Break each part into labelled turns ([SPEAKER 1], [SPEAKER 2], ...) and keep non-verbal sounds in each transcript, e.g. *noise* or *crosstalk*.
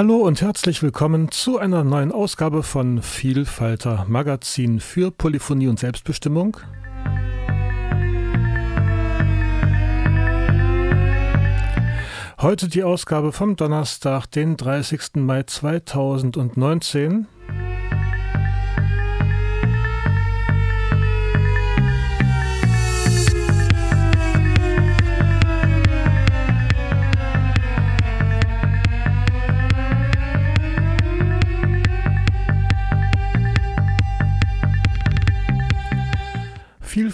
[SPEAKER 1] Hallo und herzlich willkommen zu einer neuen Ausgabe von Vielfalter Magazin für Polyphonie und Selbstbestimmung. Heute die Ausgabe vom Donnerstag, den 30. Mai 2019.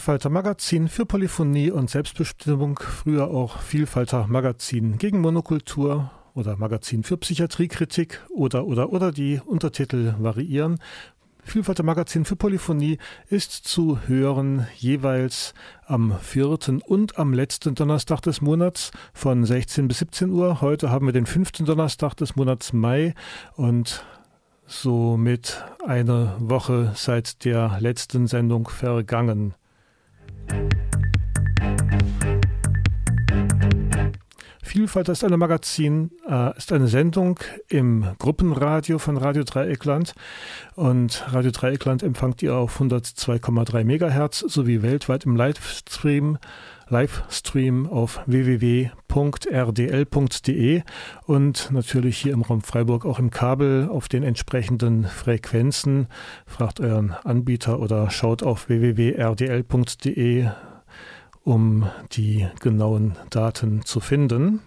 [SPEAKER 1] Vielfalter Magazin für Polyphonie und Selbstbestimmung, früher auch Vielfalter Magazin gegen Monokultur oder Magazin für Psychiatriekritik oder oder oder die Untertitel variieren. Vielfalter Magazin für Polyphonie ist zu hören jeweils am vierten und am letzten Donnerstag des Monats von 16 bis 17 Uhr. Heute haben wir den fünften Donnerstag des Monats Mai und somit eine Woche seit der letzten Sendung vergangen. Vielfalt ist eine Magazin, äh, ist eine Sendung im Gruppenradio von Radio Dreieckland. Und Radio Dreieckland empfangt ihr auf 102,3 Megahertz sowie weltweit im Livestream Livestream auf www.rdl.de und natürlich hier im Raum Freiburg auch im Kabel auf den entsprechenden Frequenzen. Fragt euren Anbieter oder schaut auf www.rdl.de um die genauen Daten zu finden.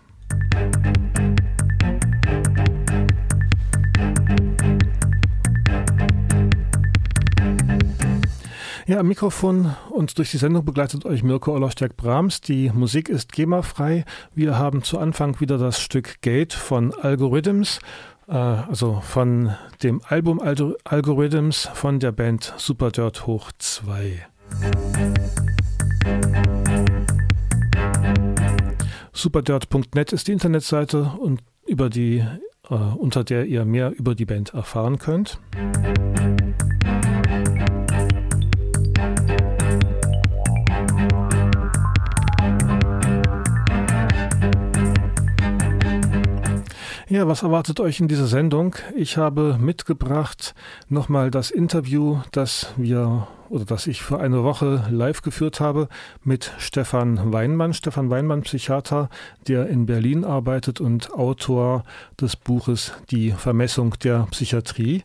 [SPEAKER 1] Ja, am Mikrofon und durch die Sendung begleitet euch Mirko Ollerstärk-Brahms. Die Musik ist GEMA-frei. Wir haben zu Anfang wieder das Stück Gate von Algorithms, äh, also von dem Album Algorithms von der Band Superdirt Hoch 2. Superdirt.net ist die Internetseite und über die, äh, unter der ihr mehr über die Band erfahren könnt. Ja, was erwartet euch in dieser Sendung? Ich habe mitgebracht nochmal das Interview, das wir oder das ich vor einer Woche live geführt habe mit Stefan Weinmann. Stefan Weinmann, Psychiater, der in Berlin arbeitet und Autor des Buches Die Vermessung der Psychiatrie.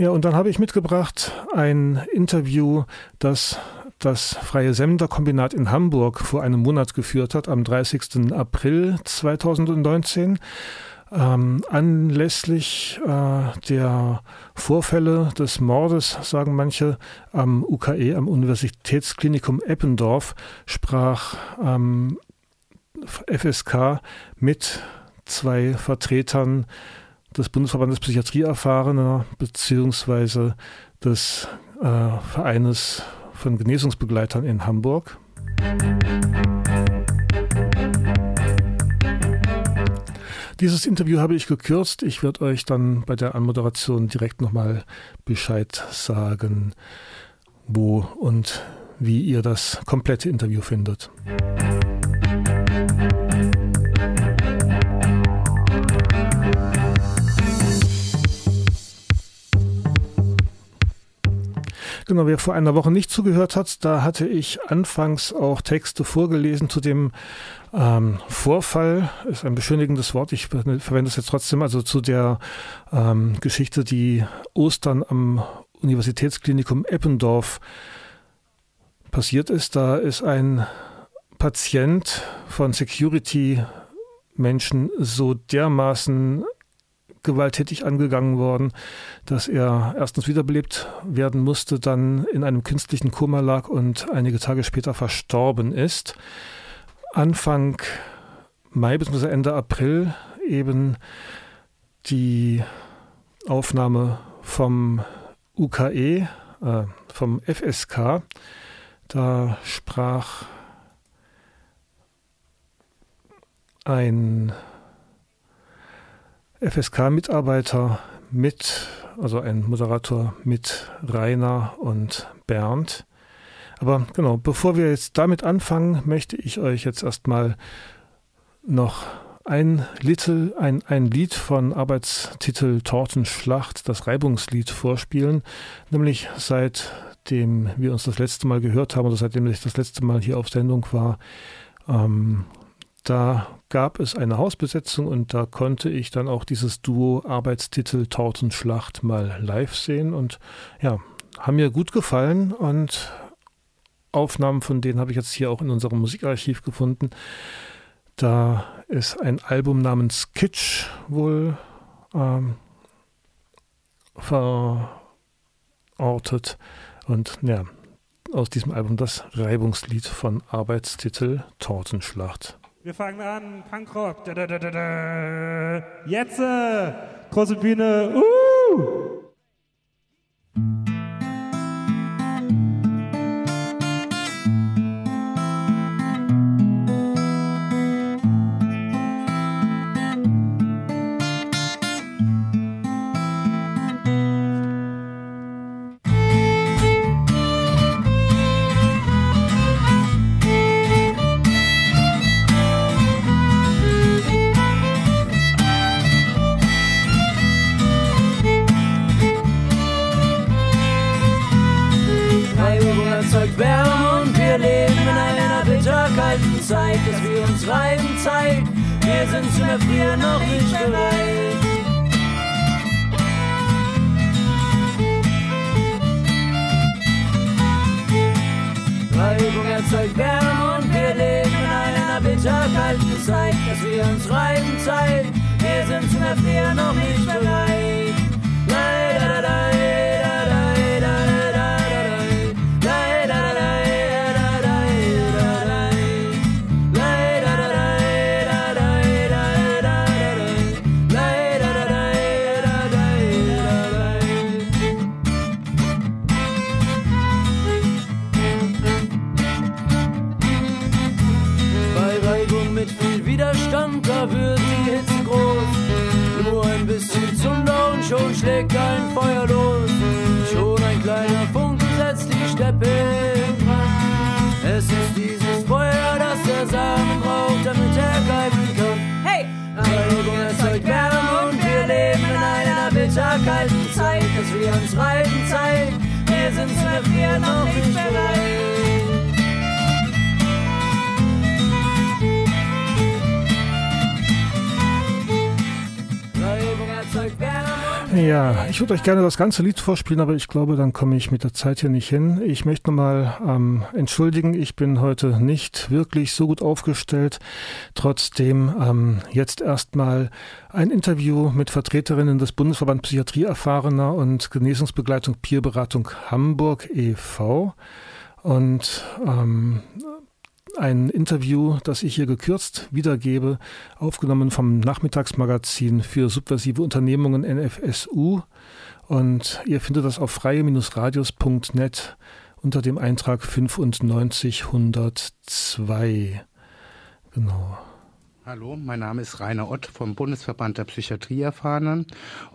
[SPEAKER 1] Ja, und dann habe ich mitgebracht ein Interview, das das Freie Sender-Kombinat in Hamburg vor einem Monat geführt hat, am 30. April 2019. Ähm, anlässlich äh, der Vorfälle des Mordes, sagen manche, am UKE, am Universitätsklinikum Eppendorf, sprach ähm, FSK mit zwei Vertretern des Bundesverbandes Psychiatrie Erfahrener beziehungsweise des äh, Vereines von Genesungsbegleitern in Hamburg. Dieses Interview habe ich gekürzt. Ich werde euch dann bei der Anmoderation direkt nochmal Bescheid sagen, wo und wie ihr das komplette Interview findet. Genau, wer vor einer Woche nicht zugehört hat, da hatte ich anfangs auch Texte vorgelesen zu dem ähm, Vorfall, ist ein beschönigendes Wort, ich verwende es jetzt trotzdem, also zu der ähm, Geschichte, die Ostern am Universitätsklinikum Eppendorf passiert ist. Da ist ein Patient von Security Menschen so dermaßen gewalttätig angegangen worden, dass er erstens wiederbelebt werden musste, dann in einem künstlichen Koma lag und einige Tage später verstorben ist. Anfang Mai bzw. Ende April eben die Aufnahme vom UKE, äh, vom FSK. Da sprach ein FSK-Mitarbeiter mit, also ein Moderator mit Rainer und Bernd. Aber genau, bevor wir jetzt damit anfangen, möchte ich euch jetzt erstmal noch ein, Little, ein, ein Lied von Arbeitstitel Tortenschlacht, das Reibungslied, vorspielen. Nämlich seitdem wir uns das letzte Mal gehört haben oder seitdem ich das letzte Mal hier auf Sendung war, ähm, da gab es eine Hausbesetzung und da konnte ich dann auch dieses Duo Arbeitstitel Tortenschlacht mal live sehen und ja, haben mir gut gefallen und Aufnahmen von denen habe ich jetzt hier auch in unserem Musikarchiv gefunden. Da ist ein Album namens Kitsch wohl ähm, verortet. Und ja, aus diesem Album das Reibungslied von Arbeitstitel Tortenschlacht.
[SPEAKER 2] Wir fangen an, Punkrock. Da, da, da, da, da. Jetzt, äh, große Bühne. Uh!
[SPEAKER 1] Ja, ich würde euch gerne das ganze Lied vorspielen, aber ich glaube, dann komme ich mit der Zeit hier nicht hin. Ich möchte nochmal ähm, entschuldigen, ich bin heute nicht wirklich so gut aufgestellt. Trotzdem ähm, jetzt erstmal ein Interview mit Vertreterinnen des Bundesverband Psychiatrie erfahrener und Genesungsbegleitung Peerberatung Hamburg e.V. Und ähm, ein Interview, das ich hier gekürzt wiedergebe, aufgenommen vom Nachmittagsmagazin für subversive Unternehmungen NFSU. Und ihr findet das auf freie-radios.net unter dem Eintrag 95102. Genau.
[SPEAKER 3] Hallo, mein Name ist Rainer Ott vom Bundesverband der Psychiatrieerfahrenen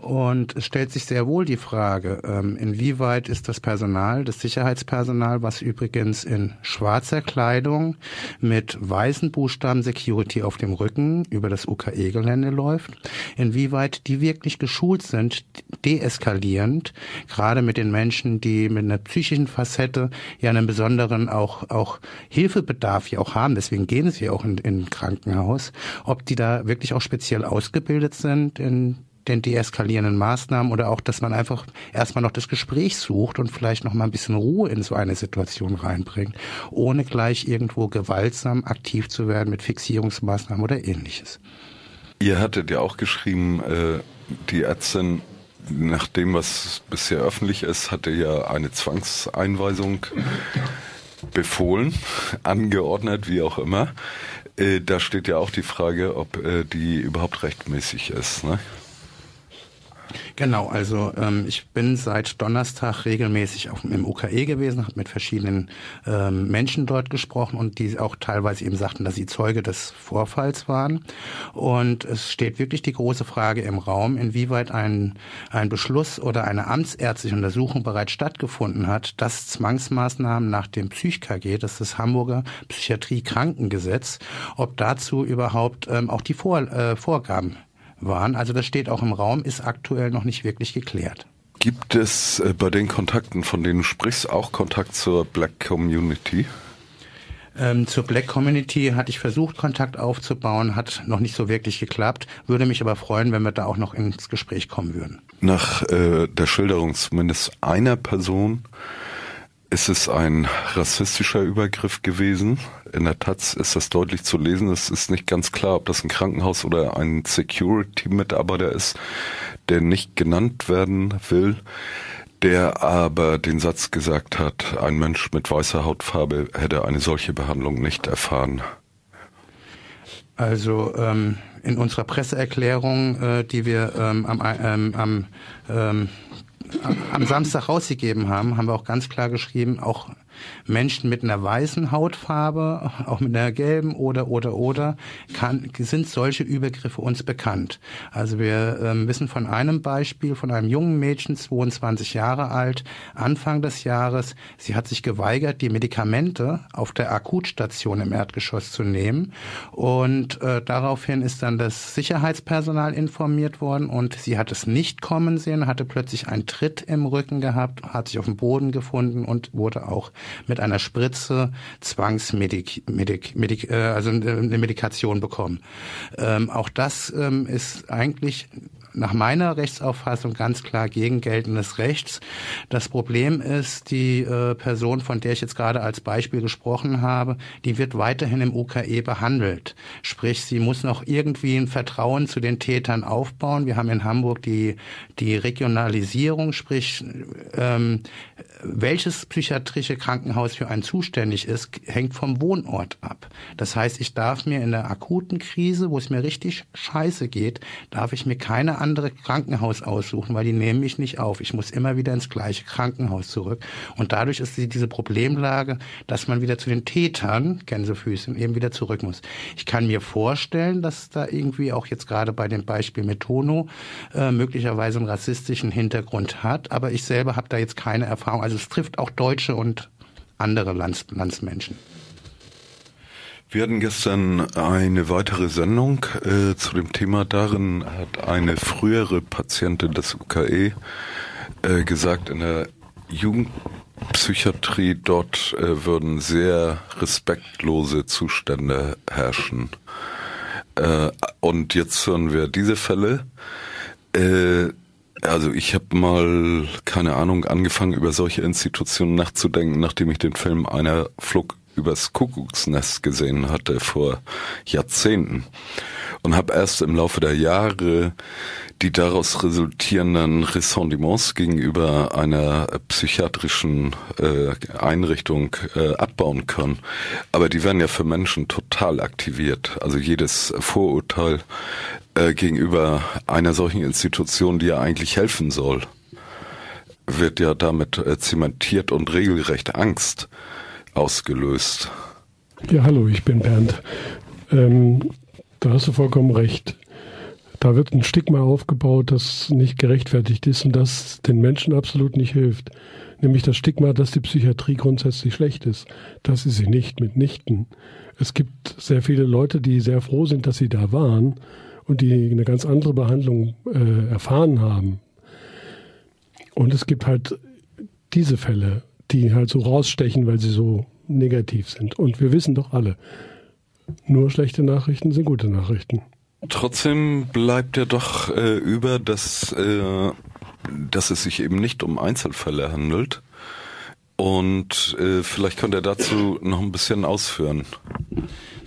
[SPEAKER 3] und es stellt sich sehr wohl die Frage, ähm, inwieweit ist das Personal, das Sicherheitspersonal, was übrigens in schwarzer Kleidung mit weißen Buchstaben Security auf dem Rücken über das UKE-Gelände läuft, inwieweit die wirklich geschult sind, deeskalierend, gerade mit den Menschen, die mit einer psychischen Facette ja einen besonderen auch, auch Hilfebedarf ja auch haben, deswegen gehen sie auch in, in Krankenhaus, ob die da wirklich auch speziell ausgebildet sind in den deeskalierenden Maßnahmen oder auch, dass man einfach erstmal noch das Gespräch sucht und vielleicht noch mal ein bisschen Ruhe in so eine Situation reinbringt, ohne gleich irgendwo gewaltsam aktiv zu werden mit Fixierungsmaßnahmen oder ähnliches.
[SPEAKER 4] Ihr hattet ja auch geschrieben, äh, die Ärztin, nach dem, was bisher öffentlich ist, hatte ja eine Zwangseinweisung befohlen, angeordnet, wie auch immer. Äh, da steht ja auch die Frage, ob äh, die überhaupt rechtmäßig ist. Ne?
[SPEAKER 3] Genau, also ähm, ich bin seit Donnerstag regelmäßig auf, im UKE gewesen, habe mit verschiedenen ähm, Menschen dort gesprochen und die auch teilweise eben sagten, dass sie Zeuge des Vorfalls waren. Und es steht wirklich die große Frage im Raum, inwieweit ein, ein Beschluss oder eine amtsärztliche Untersuchung bereits stattgefunden hat, dass Zwangsmaßnahmen nach dem PsychKG, das ist das Hamburger Psychiatrie-Krankengesetz, ob dazu überhaupt ähm, auch die Vor äh, Vorgaben waren. Also das steht auch im Raum, ist aktuell noch nicht wirklich geklärt.
[SPEAKER 4] Gibt es äh, bei den Kontakten, von denen du sprichst, auch Kontakt zur Black Community?
[SPEAKER 3] Ähm, zur Black Community hatte ich versucht, Kontakt aufzubauen, hat noch nicht so wirklich geklappt. Würde mich aber freuen, wenn wir da auch noch ins Gespräch kommen würden.
[SPEAKER 4] Nach äh, der Schilderung zumindest einer Person ist es ein rassistischer Übergriff gewesen. In der Taz ist das deutlich zu lesen. Es ist nicht ganz klar, ob das ein Krankenhaus oder ein Security-Mitarbeiter ist, der nicht genannt werden will, der aber den Satz gesagt hat, ein Mensch mit weißer Hautfarbe hätte eine solche Behandlung nicht erfahren.
[SPEAKER 3] Also ähm, in unserer Presseerklärung, äh, die wir ähm, am, ähm, am ähm, am Samstag rausgegeben haben, haben wir auch ganz klar geschrieben, auch Menschen mit einer weißen Hautfarbe, auch mit einer gelben oder oder oder, kann, sind solche Übergriffe uns bekannt. Also wir ähm, wissen von einem Beispiel von einem jungen Mädchen, 22 Jahre alt, Anfang des Jahres. Sie hat sich geweigert, die Medikamente auf der Akutstation im Erdgeschoss zu nehmen und äh, daraufhin ist dann das Sicherheitspersonal informiert worden und sie hat es nicht kommen sehen, hatte plötzlich einen Tritt im Rücken gehabt, hat sich auf dem Boden gefunden und wurde auch mit einer Spritze Zwangsmedik, Medik, Medik, äh, also eine Medikation bekommen. Ähm, auch das ähm, ist eigentlich nach meiner Rechtsauffassung ganz klar gegen geltendes Rechts. Das Problem ist, die äh, Person, von der ich jetzt gerade als Beispiel gesprochen habe, die wird weiterhin im UKE behandelt. Sprich, sie muss noch irgendwie ein Vertrauen zu den Tätern aufbauen. Wir haben in Hamburg die, die Regionalisierung, sprich, ähm, welches psychiatrische Krankenhaus für einen zuständig ist, hängt vom Wohnort ab. Das heißt, ich darf mir in der akuten Krise, wo es mir richtig scheiße geht, darf ich mir keine andere Krankenhaus aussuchen, weil die nehmen mich nicht auf. Ich muss immer wieder ins gleiche Krankenhaus zurück. Und dadurch ist diese Problemlage, dass man wieder zu den Tätern, Gänsefüßchen, eben wieder zurück muss. Ich kann mir vorstellen, dass da irgendwie auch jetzt gerade bei dem Beispiel mit Tono äh, möglicherweise einen rassistischen Hintergrund hat, aber ich selber habe da jetzt keine Erfahrung. Also es trifft auch Deutsche und andere Lands Landsmenschen.
[SPEAKER 4] Wir hatten gestern eine weitere Sendung äh, zu dem Thema. Darin hat eine frühere Patientin des UKE äh, gesagt, in der Jugendpsychiatrie dort äh, würden sehr respektlose Zustände herrschen. Äh, und jetzt hören wir diese Fälle. Äh, also ich habe mal, keine Ahnung, angefangen über solche Institutionen nachzudenken, nachdem ich den Film Einer flog übers Kuckucksnest gesehen hatte vor Jahrzehnten und habe erst im Laufe der Jahre die daraus resultierenden Ressentiments gegenüber einer psychiatrischen äh, Einrichtung äh, abbauen können. Aber die werden ja für Menschen total aktiviert. Also jedes Vorurteil äh, gegenüber einer solchen Institution, die ja eigentlich helfen soll, wird ja damit äh, zementiert und regelrecht Angst ausgelöst.
[SPEAKER 5] Ja, hallo, ich bin Bernd. Ähm, da hast du vollkommen recht. Da wird ein Stigma aufgebaut, das nicht gerechtfertigt ist und das den Menschen absolut nicht hilft. Nämlich das Stigma, dass die Psychiatrie grundsätzlich schlecht ist. Das ist sie nicht, mitnichten. Es gibt sehr viele Leute, die sehr froh sind, dass sie da waren und die eine ganz andere Behandlung äh, erfahren haben. Und es gibt halt diese Fälle, die halt so rausstechen, weil sie so negativ sind. Und wir wissen doch alle, nur schlechte Nachrichten sind gute Nachrichten.
[SPEAKER 4] Trotzdem bleibt ja doch äh, über, dass, äh, dass es sich eben nicht um Einzelfälle handelt. Und äh, vielleicht könnt ihr dazu noch ein bisschen ausführen.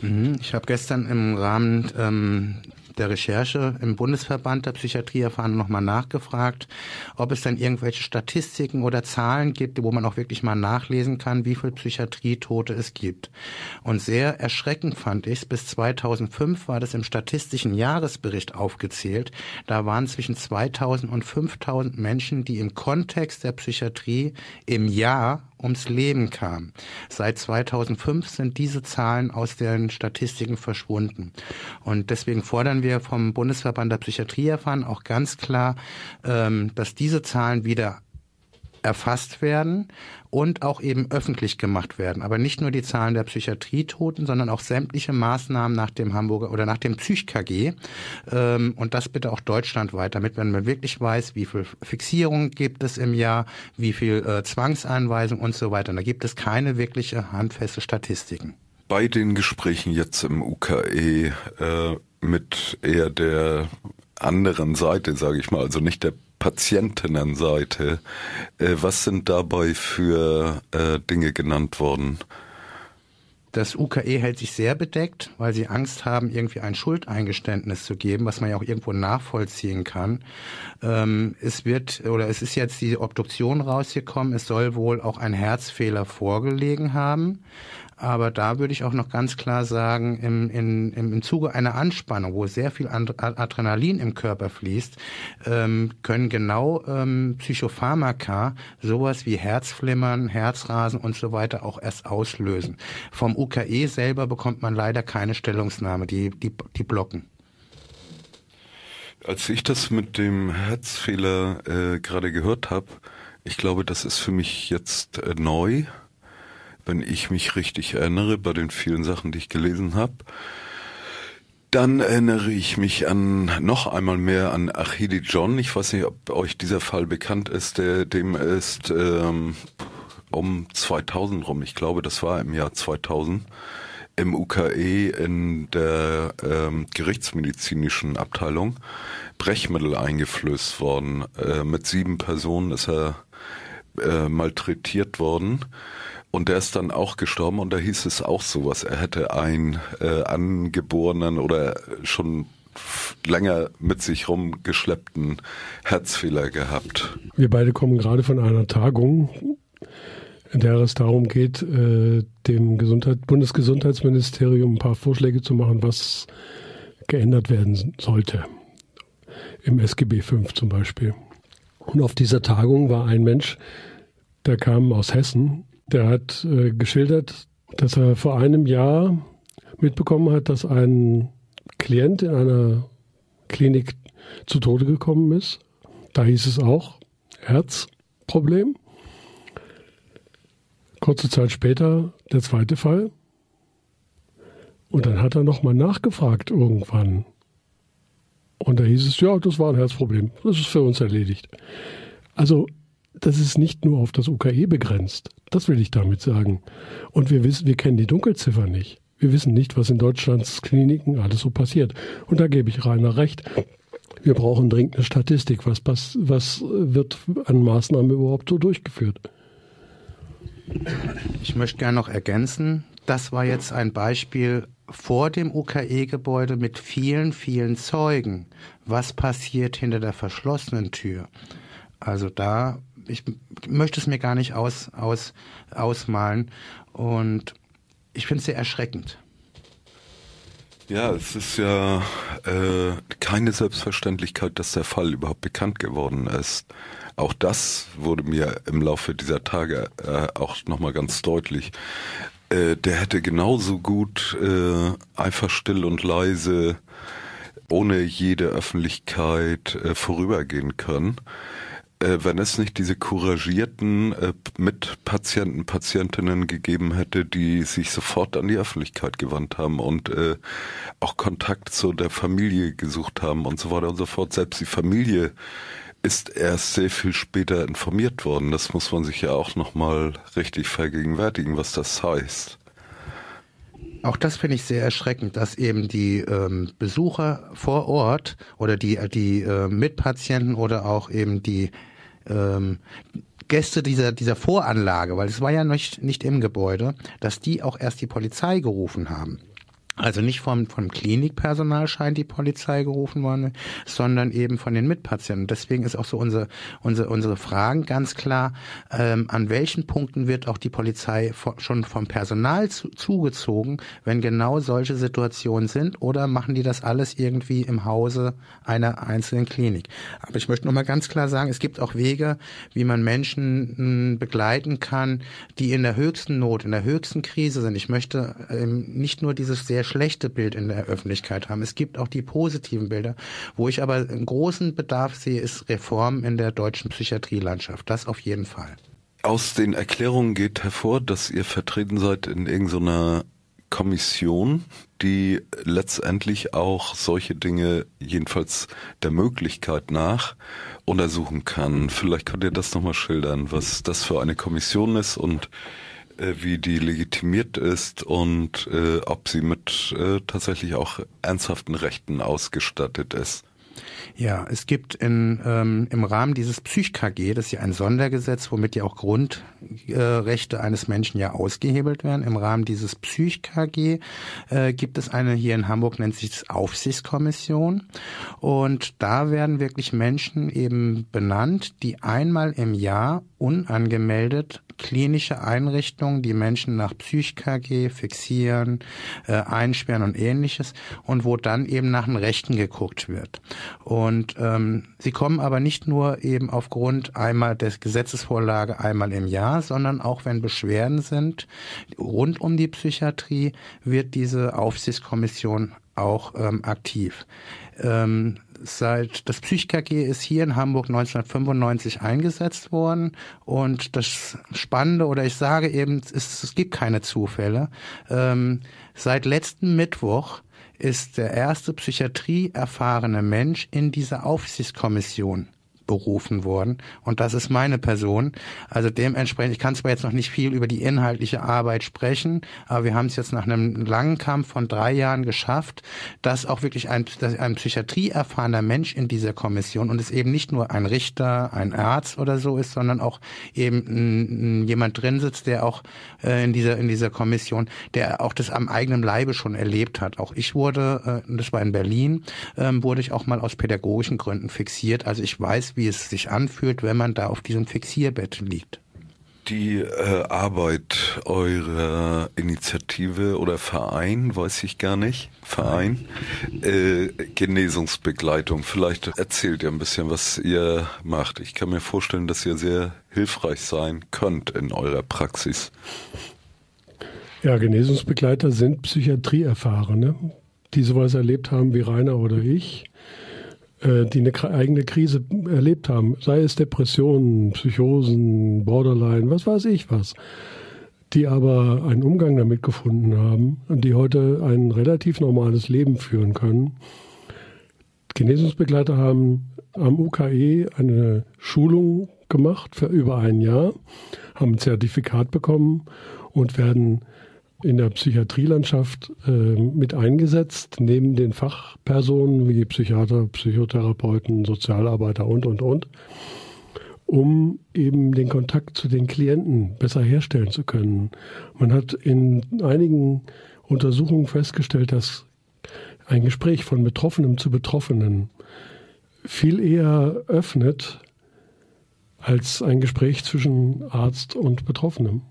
[SPEAKER 3] Mhm. Ich habe gestern im Rahmen ähm, der Recherche im Bundesverband der Psychiatrieerfahrenen nochmal nachgefragt, ob es dann irgendwelche Statistiken oder Zahlen gibt, wo man auch wirklich mal nachlesen kann, wie viel Psychiatrietote es gibt. Und sehr erschreckend fand ich es, bis 2005 war das im statistischen Jahresbericht aufgezählt. Da waren zwischen 2000 und 5000 Menschen, die im Kontext der Psychiatrie im Jahr ums Leben kam. Seit 2005 sind diese Zahlen aus den Statistiken verschwunden. Und deswegen fordern wir vom Bundesverband der Psychiatrie erfahren auch ganz klar, ähm, dass diese Zahlen wieder erfasst werden und auch eben öffentlich gemacht werden. Aber nicht nur die Zahlen der Psychiatrietoten, sondern auch sämtliche Maßnahmen nach dem Hamburger oder nach dem Psych-KG. Ähm, und das bitte auch deutschlandweit, damit man wirklich weiß, wie viel Fixierungen gibt es im Jahr, wie viel äh, Zwangseinweisung und so weiter. Und da gibt es keine wirkliche handfeste Statistiken.
[SPEAKER 4] Bei den Gesprächen jetzt im UKE äh, mit eher der anderen Seite, sage ich mal, also nicht der Patientinnenseite. Äh, was sind dabei für äh, Dinge genannt worden?
[SPEAKER 3] Das UKE hält sich sehr bedeckt, weil sie Angst haben, irgendwie ein Schuldeingeständnis zu geben, was man ja auch irgendwo nachvollziehen kann. Ähm, es wird oder es ist jetzt die Obduktion rausgekommen. Es soll wohl auch ein Herzfehler vorgelegen haben. Aber da würde ich auch noch ganz klar sagen, im, im, im Zuge einer Anspannung, wo sehr viel Adrenalin im Körper fließt, ähm, können genau ähm, Psychopharmaka sowas wie Herzflimmern, Herzrasen und so weiter auch erst auslösen. Vom UKE selber bekommt man leider keine Stellungnahme, die, die, die blocken.
[SPEAKER 4] Als ich das mit dem Herzfehler äh, gerade gehört habe, ich glaube, das ist für mich jetzt äh, neu wenn ich mich richtig erinnere, bei den vielen Sachen, die ich gelesen habe. Dann erinnere ich mich an noch einmal mehr an Achille John. Ich weiß nicht, ob euch dieser Fall bekannt ist. Der, dem ist ähm, um 2000 rum, ich glaube, das war im Jahr 2000, im UKE in der ähm, gerichtsmedizinischen Abteilung Brechmittel eingeflößt worden. Äh, mit sieben Personen ist er äh, malträtiert worden. Und der ist dann auch gestorben und da hieß es auch sowas. Er hätte einen äh, angeborenen oder schon länger mit sich rumgeschleppten Herzfehler gehabt.
[SPEAKER 5] Wir beide kommen gerade von einer Tagung, in der es darum geht, äh, dem Gesundheit, Bundesgesundheitsministerium ein paar Vorschläge zu machen, was geändert werden sollte. Im SGB V zum Beispiel. Und auf dieser Tagung war ein Mensch, der kam aus Hessen der hat äh, geschildert, dass er vor einem Jahr mitbekommen hat, dass ein Klient in einer Klinik zu Tode gekommen ist. Da hieß es auch Herzproblem. Kurze Zeit später der zweite Fall. Und dann hat er nochmal nachgefragt irgendwann. Und da hieß es, ja, das war ein Herzproblem. Das ist für uns erledigt. Also das ist nicht nur auf das UKE begrenzt. Das will ich damit sagen. Und wir wissen, wir kennen die Dunkelziffer nicht. Wir wissen nicht, was in Deutschlands Kliniken alles so passiert. Und da gebe ich Rainer recht. Wir brauchen dringend eine Statistik. Was, was, was wird an Maßnahmen überhaupt so durchgeführt?
[SPEAKER 3] Ich möchte gerne noch ergänzen, das war jetzt ein Beispiel vor dem UKE-Gebäude mit vielen, vielen Zeugen. Was passiert hinter der verschlossenen Tür? Also da ich möchte es mir gar nicht aus, aus, ausmalen. Und ich finde es sehr erschreckend.
[SPEAKER 4] Ja, es ist ja äh, keine Selbstverständlichkeit, dass der Fall überhaupt bekannt geworden ist. Auch das wurde mir im Laufe dieser Tage äh, auch nochmal ganz deutlich. Äh, der hätte genauso gut äh, einfach still und leise, ohne jede Öffentlichkeit äh, vorübergehen können äh, wenn es nicht diese couragierten äh, Mitpatienten, Patientinnen gegeben hätte, die sich sofort an die Öffentlichkeit gewandt haben und äh, auch Kontakt zu der Familie gesucht haben und so weiter und so fort. Selbst die Familie ist erst sehr viel später informiert worden. Das muss man sich ja auch nochmal richtig vergegenwärtigen, was das heißt.
[SPEAKER 3] Auch das finde ich sehr erschreckend, dass eben die ähm, Besucher vor Ort oder die, die äh, Mitpatienten oder auch eben die ähm, Gäste dieser, dieser Voranlage, weil es war ja nicht, nicht im Gebäude, dass die auch erst die Polizei gerufen haben. Also nicht vom, vom Klinikpersonal scheint die Polizei gerufen worden, sondern eben von den Mitpatienten. Deswegen ist auch so unsere, unsere, unsere Fragen ganz klar, ähm, an welchen Punkten wird auch die Polizei schon vom Personal zu, zugezogen, wenn genau solche Situationen sind, oder machen die das alles irgendwie im Hause einer einzelnen Klinik? Aber ich möchte nochmal ganz klar sagen, es gibt auch Wege, wie man Menschen hm, begleiten kann, die in der höchsten Not, in der höchsten Krise sind. Ich möchte ähm, nicht nur dieses sehr schlechte Bild in der Öffentlichkeit haben. Es gibt auch die positiven Bilder. Wo ich aber einen großen Bedarf sehe, ist Reform in der deutschen Psychiatrielandschaft. Das auf jeden Fall.
[SPEAKER 4] Aus den Erklärungen geht hervor, dass ihr vertreten seid in irgendeiner Kommission, die letztendlich auch solche Dinge, jedenfalls der Möglichkeit nach, untersuchen kann. Vielleicht könnt ihr das nochmal schildern, was das für eine Kommission ist und wie die legitimiert ist und äh, ob sie mit äh, tatsächlich auch ernsthaften Rechten ausgestattet ist.
[SPEAKER 3] Ja, es gibt in, ähm, im Rahmen dieses Psych-KG, das ist ja ein Sondergesetz, womit ja auch Grundrechte äh, eines Menschen ja ausgehebelt werden. Im Rahmen dieses Psych-KG äh, gibt es eine, hier in Hamburg nennt sich das Aufsichtskommission. Und da werden wirklich Menschen eben benannt, die einmal im Jahr unangemeldet klinische Einrichtungen, die Menschen nach Psych-KG fixieren, äh, einsperren und ähnliches und wo dann eben nach den Rechten geguckt wird. Und ähm, sie kommen aber nicht nur eben aufgrund einmal der Gesetzesvorlage einmal im Jahr, sondern auch wenn Beschwerden sind rund um die Psychiatrie, wird diese Aufsichtskommission auch ähm, aktiv. Ähm, seit das PsychKG ist hier in Hamburg 1995 eingesetzt worden und das Spannende oder ich sage eben, es, es gibt keine Zufälle. Ähm, seit letzten Mittwoch ist der erste Psychiatrie erfahrene Mensch in dieser Aufsichtskommission berufen worden. Und das ist meine Person. Also dementsprechend, ich kann zwar jetzt noch nicht viel über die inhaltliche Arbeit sprechen, aber wir haben es jetzt nach einem langen Kampf von drei Jahren geschafft, dass auch wirklich ein, ein psychiatrieerfahrener Mensch in dieser Kommission und es eben nicht nur ein Richter, ein Arzt oder so ist, sondern auch eben jemand drin sitzt, der auch äh, in dieser in dieser Kommission, der auch das am eigenen Leibe schon erlebt hat. Auch ich wurde, äh, das war in Berlin, äh, wurde ich auch mal aus pädagogischen Gründen fixiert. Also ich weiß, wie es sich anfühlt, wenn man da auf diesem Fixierbett liegt.
[SPEAKER 4] Die äh, Arbeit eurer Initiative oder Verein, weiß ich gar nicht, Verein, äh, Genesungsbegleitung. Vielleicht erzählt ihr ein bisschen, was ihr macht. Ich kann mir vorstellen, dass ihr sehr hilfreich sein könnt in eurer Praxis.
[SPEAKER 5] Ja, Genesungsbegleiter sind Psychiatrieerfahrene, die sowas erlebt haben wie Rainer oder ich die eine eigene Krise erlebt haben, sei es Depressionen, Psychosen, Borderline, was weiß ich was, die aber einen Umgang damit gefunden haben und die heute ein relativ normales Leben führen können. Genesungsbegleiter haben am UKE eine Schulung gemacht für über ein Jahr, haben ein Zertifikat bekommen und werden in der Psychiatrielandschaft äh, mit eingesetzt, neben den Fachpersonen wie Psychiater, Psychotherapeuten, Sozialarbeiter und, und, und, um eben den Kontakt zu den Klienten besser herstellen zu können. Man hat in einigen Untersuchungen festgestellt, dass ein Gespräch von Betroffenem zu Betroffenen viel eher öffnet als ein Gespräch zwischen Arzt und Betroffenem.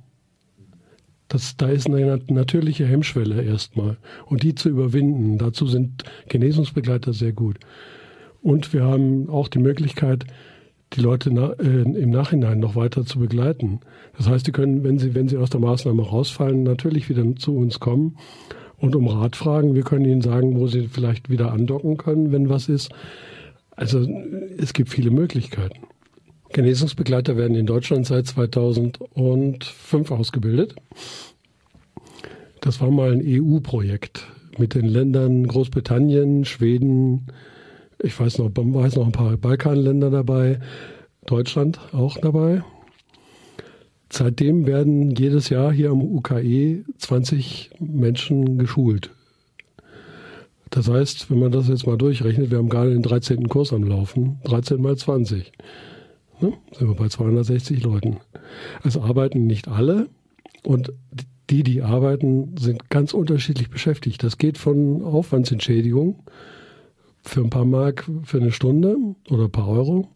[SPEAKER 5] Das, da ist eine natürliche Hemmschwelle erstmal. Und die zu überwinden, dazu sind Genesungsbegleiter sehr gut. Und wir haben auch die Möglichkeit, die Leute na, äh, im Nachhinein noch weiter zu begleiten. Das heißt, die können, wenn sie, wenn sie aus der Maßnahme rausfallen, natürlich wieder zu uns kommen und um Rat fragen. Wir können ihnen sagen, wo sie vielleicht wieder andocken können, wenn was ist. Also es gibt viele Möglichkeiten. Genesungsbegleiter werden in Deutschland seit 2005 ausgebildet. Das war mal ein EU-Projekt mit den Ländern Großbritannien, Schweden, ich weiß noch, weiß noch ein paar Balkanländer dabei, Deutschland auch dabei. Seitdem werden jedes Jahr hier am UKE 20 Menschen geschult. Das heißt, wenn man das jetzt mal durchrechnet, wir haben gerade den 13. Kurs am Laufen, 13 mal 20. Ne? Sind wir bei 260 Leuten. Es arbeiten nicht alle und die, die arbeiten, sind ganz unterschiedlich beschäftigt. Das geht von Aufwandsentschädigung für ein paar Mark für eine Stunde oder ein paar Euro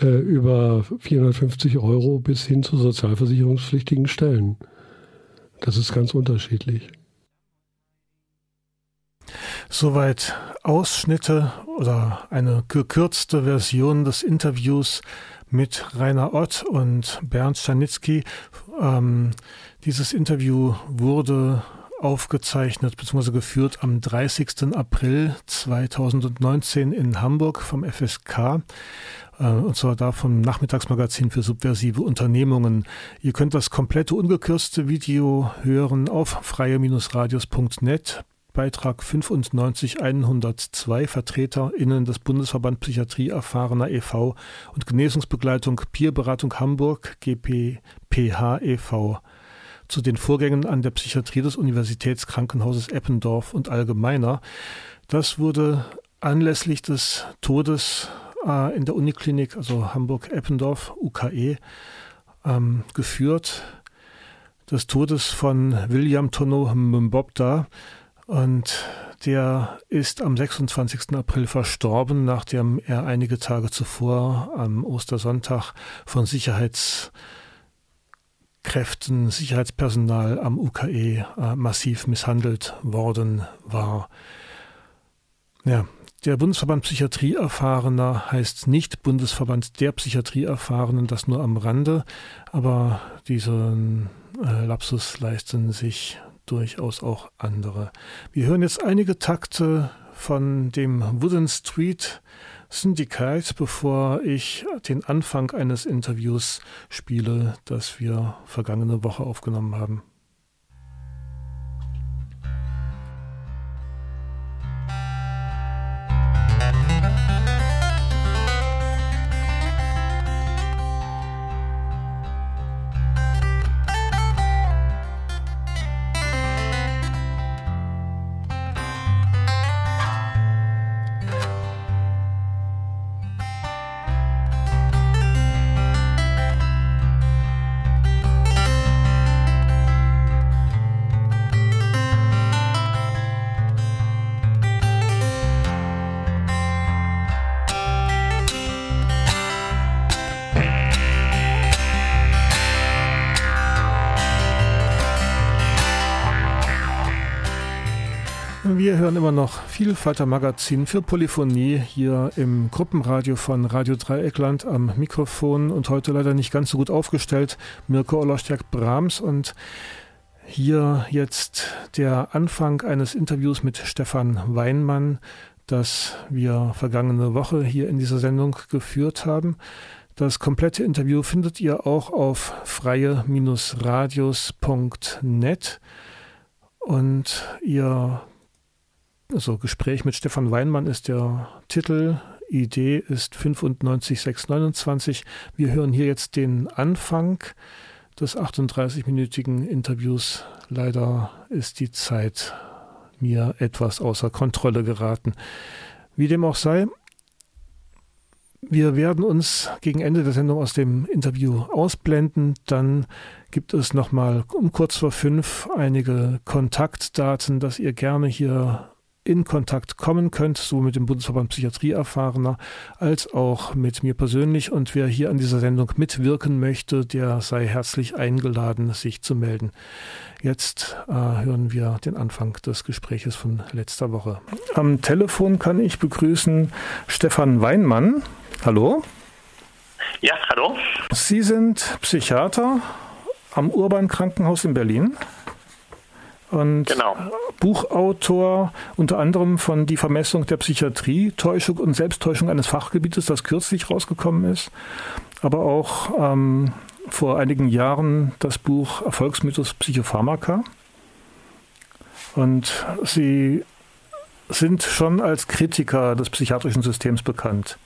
[SPEAKER 5] äh, über 450 Euro bis hin zu sozialversicherungspflichtigen Stellen. Das ist ganz unterschiedlich.
[SPEAKER 1] Soweit Ausschnitte oder eine gekürzte Version des Interviews mit Rainer Ott und Bernd Stanitzky. Ähm, dieses Interview wurde aufgezeichnet bzw. geführt am 30. April 2019 in Hamburg vom FSK äh, und zwar da vom Nachmittagsmagazin für subversive Unternehmungen. Ihr könnt das komplette ungekürzte Video hören auf freie-radios.net Beitrag 95102 VertreterInnen des Bundesverband Psychiatrie erfahrener e.V. und Genesungsbegleitung Peerberatung Hamburg GPPH e.V. zu den Vorgängen an der Psychiatrie des Universitätskrankenhauses Eppendorf und allgemeiner. Das wurde anlässlich des Todes äh, in der Uniklinik, also Hamburg-Eppendorf, UKE, ähm, geführt, des Todes von William Tono Mbobda, und der ist am 26. April verstorben, nachdem er einige Tage zuvor am Ostersonntag von Sicherheitskräften, Sicherheitspersonal am UKE äh, massiv misshandelt worden war. Ja, der Bundesverband Psychiatrieerfahrener heißt nicht Bundesverband der Psychiatrieerfahrenen, das nur am Rande, aber diesen äh, Lapsus leisten sich durchaus auch andere. Wir hören jetzt einige Takte von dem Wooden Street Syndicate, bevor ich den Anfang eines Interviews spiele, das wir vergangene Woche aufgenommen haben. Hören immer noch Vielfalter Magazin für Polyphonie hier im Gruppenradio von Radio Dreieckland am Mikrofon und heute leider nicht ganz so gut aufgestellt. Mirko Ollerstärk Brahms und hier jetzt der Anfang eines Interviews mit Stefan Weinmann, das wir vergangene Woche hier in dieser Sendung geführt haben. Das komplette Interview findet ihr auch auf freie-radios.net und ihr also Gespräch mit Stefan Weinmann ist der Titel. Idee ist 95629. Wir hören hier jetzt den Anfang des 38-minütigen Interviews. Leider ist die Zeit mir etwas außer Kontrolle geraten. Wie dem auch sei, wir werden uns gegen Ende der Sendung aus dem Interview ausblenden. Dann gibt es nochmal um kurz vor fünf einige Kontaktdaten, dass ihr gerne hier in Kontakt kommen könnt, so mit dem Bundesverband Psychiatrie Erfahrener als auch mit mir persönlich. Und wer hier an dieser Sendung mitwirken möchte, der sei herzlich eingeladen, sich zu melden. Jetzt äh, hören wir den Anfang des Gespräches von letzter Woche. Am Telefon kann ich begrüßen Stefan Weinmann. Hallo.
[SPEAKER 6] Ja, hallo.
[SPEAKER 1] Sie sind Psychiater am Urban Krankenhaus in Berlin und genau. Buchautor unter anderem von Die Vermessung der Psychiatrie, Täuschung und Selbsttäuschung eines Fachgebietes, das kürzlich rausgekommen ist, aber auch ähm, vor einigen Jahren das Buch Erfolgsmythos Psychopharmaka. Und Sie sind schon als Kritiker des psychiatrischen Systems bekannt.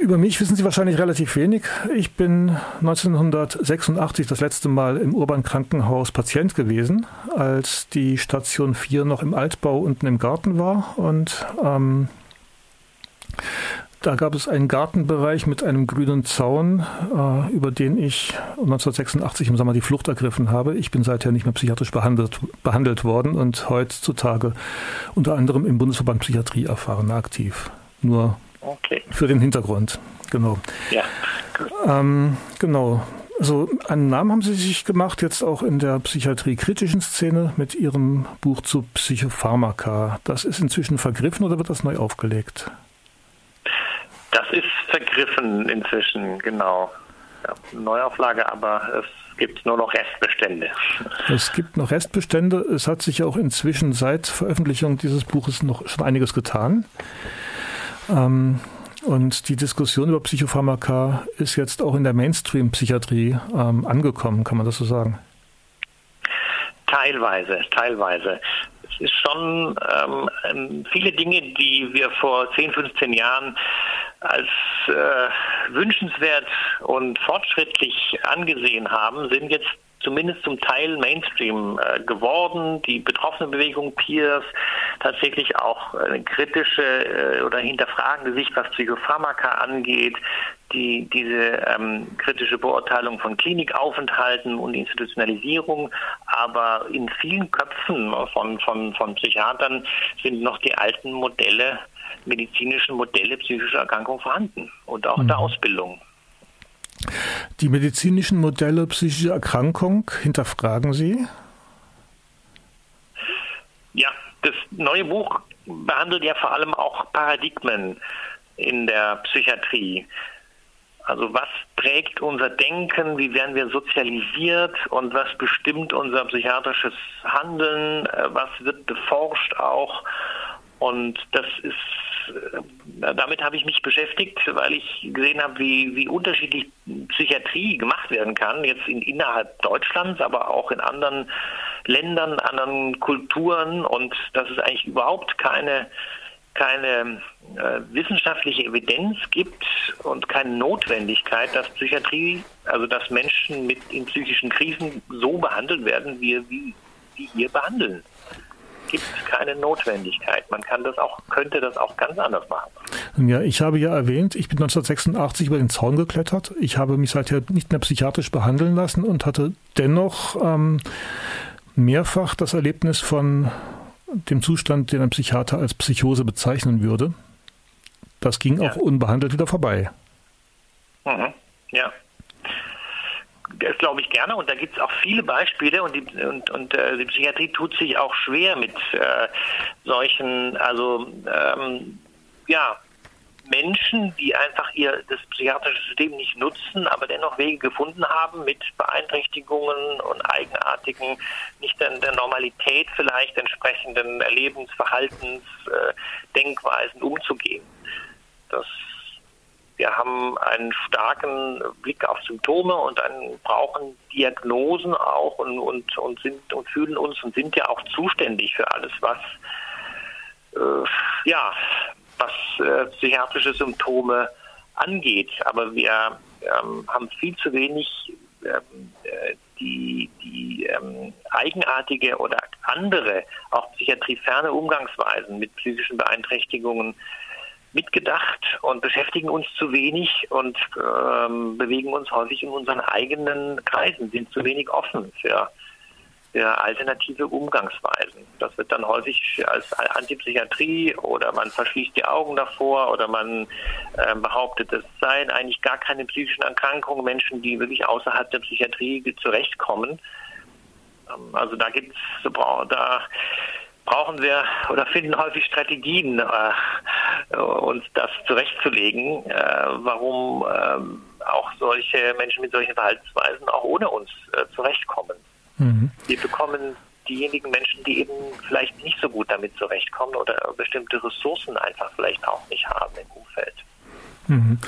[SPEAKER 1] Über mich wissen Sie wahrscheinlich relativ wenig. Ich bin 1986 das letzte Mal im Urban Krankenhaus Patient gewesen, als die Station 4 noch im Altbau unten im Garten war. Und ähm, da gab es einen Gartenbereich mit einem grünen Zaun, äh, über den ich 1986 im Sommer die Flucht ergriffen habe. Ich bin seither nicht mehr psychiatrisch behandelt, behandelt worden und heutzutage unter anderem im Bundesverband Psychiatrie erfahren aktiv. Nur okay. für den Hintergrund. Genau. Ja. Ähm, genau. Also einen Namen haben Sie sich gemacht, jetzt auch in der psychiatrie-kritischen Szene mit Ihrem Buch zu Psychopharmaka. Das ist inzwischen vergriffen oder wird das neu aufgelegt?
[SPEAKER 6] Das ist vergriffen inzwischen, genau. Ja, Neuauflage, aber es gibt nur noch Restbestände.
[SPEAKER 1] Es gibt noch Restbestände. Es hat sich auch inzwischen seit Veröffentlichung dieses Buches noch schon einiges getan. Ähm, und die Diskussion über Psychopharmaka ist jetzt auch in der Mainstream-Psychiatrie ähm, angekommen, kann man das so sagen?
[SPEAKER 6] Teilweise, teilweise. Es ist schon ähm, viele Dinge, die wir vor 10, 15 Jahren als äh, wünschenswert und fortschrittlich angesehen haben, sind jetzt zumindest zum Teil Mainstream äh, geworden. Die betroffene Bewegung Peers tatsächlich auch eine kritische äh, oder hinterfragende Sicht, was Psychopharmaka angeht, die, diese ähm, kritische Beurteilung von Klinikaufenthalten und Institutionalisierung, aber in vielen Köpfen von, von, von Psychiatern sind noch die alten Modelle, medizinischen Modelle psychischer Erkrankung vorhanden und auch mhm. der Ausbildung.
[SPEAKER 1] Die medizinischen Modelle psychischer Erkrankung hinterfragen Sie?
[SPEAKER 6] Ja, das neue Buch behandelt ja vor allem auch Paradigmen in der Psychiatrie. Also was prägt unser Denken, wie werden wir sozialisiert und was bestimmt unser psychiatrisches Handeln, äh, was wird beforscht auch. Und das ist äh, damit habe ich mich beschäftigt, weil ich gesehen habe, wie, wie unterschiedlich Psychiatrie gemacht werden kann, jetzt in, innerhalb Deutschlands, aber auch in anderen Ländern, anderen Kulturen. Und dass es eigentlich überhaupt keine keine äh, wissenschaftliche Evidenz gibt und keine Notwendigkeit, dass Psychiatrie, also dass Menschen mit in psychischen Krisen so behandelt werden, wie wir wie hier behandeln gibt keine Notwendigkeit. Man kann das auch, könnte das auch ganz anders machen.
[SPEAKER 1] Ja, ich habe ja erwähnt, ich bin 1986 über den Zaun geklettert. Ich habe mich seither nicht mehr psychiatrisch behandeln lassen und hatte dennoch ähm, mehrfach das Erlebnis von dem Zustand, den ein Psychiater als Psychose bezeichnen würde. Das ging ja. auch unbehandelt wieder vorbei.
[SPEAKER 6] Mhm. Ja das glaube ich gerne und da gibt es auch viele Beispiele und die, und, und äh, die Psychiatrie tut sich auch schwer mit äh, solchen, also ähm, ja, Menschen, die einfach ihr das psychiatrische System nicht nutzen, aber dennoch Wege gefunden haben, mit Beeinträchtigungen und eigenartigen, nicht der, der Normalität vielleicht entsprechenden Erlebensverhaltens, äh, Denkweisen umzugehen. Das wir haben einen starken Blick auf Symptome und einen, brauchen Diagnosen auch und, und, und, sind, und fühlen uns und sind ja auch zuständig für alles, was, äh, ja, was äh, psychiatrische Symptome angeht. Aber wir ähm, haben viel zu wenig ähm, äh, die, die ähm, eigenartige oder andere, auch psychiatrieferne Umgangsweisen mit psychischen Beeinträchtigungen mitgedacht und beschäftigen uns zu wenig und ähm, bewegen uns häufig in unseren eigenen Kreisen, sind zu wenig offen für, für alternative Umgangsweisen. Das wird dann häufig als Antipsychiatrie oder man verschließt die Augen davor oder man äh, behauptet, es seien eigentlich gar keine psychischen Erkrankungen, Menschen, die wirklich außerhalb der Psychiatrie zurechtkommen. Ähm, also da gibt es, da brauchen wir oder finden häufig Strategien, äh, uns das zurechtzulegen, äh, warum äh, auch solche Menschen mit solchen Verhaltensweisen auch ohne uns äh, zurechtkommen. Mhm. Wir bekommen diejenigen Menschen, die eben vielleicht nicht so gut damit zurechtkommen oder bestimmte Ressourcen einfach vielleicht auch nicht haben im Umfeld.
[SPEAKER 1] Mhm.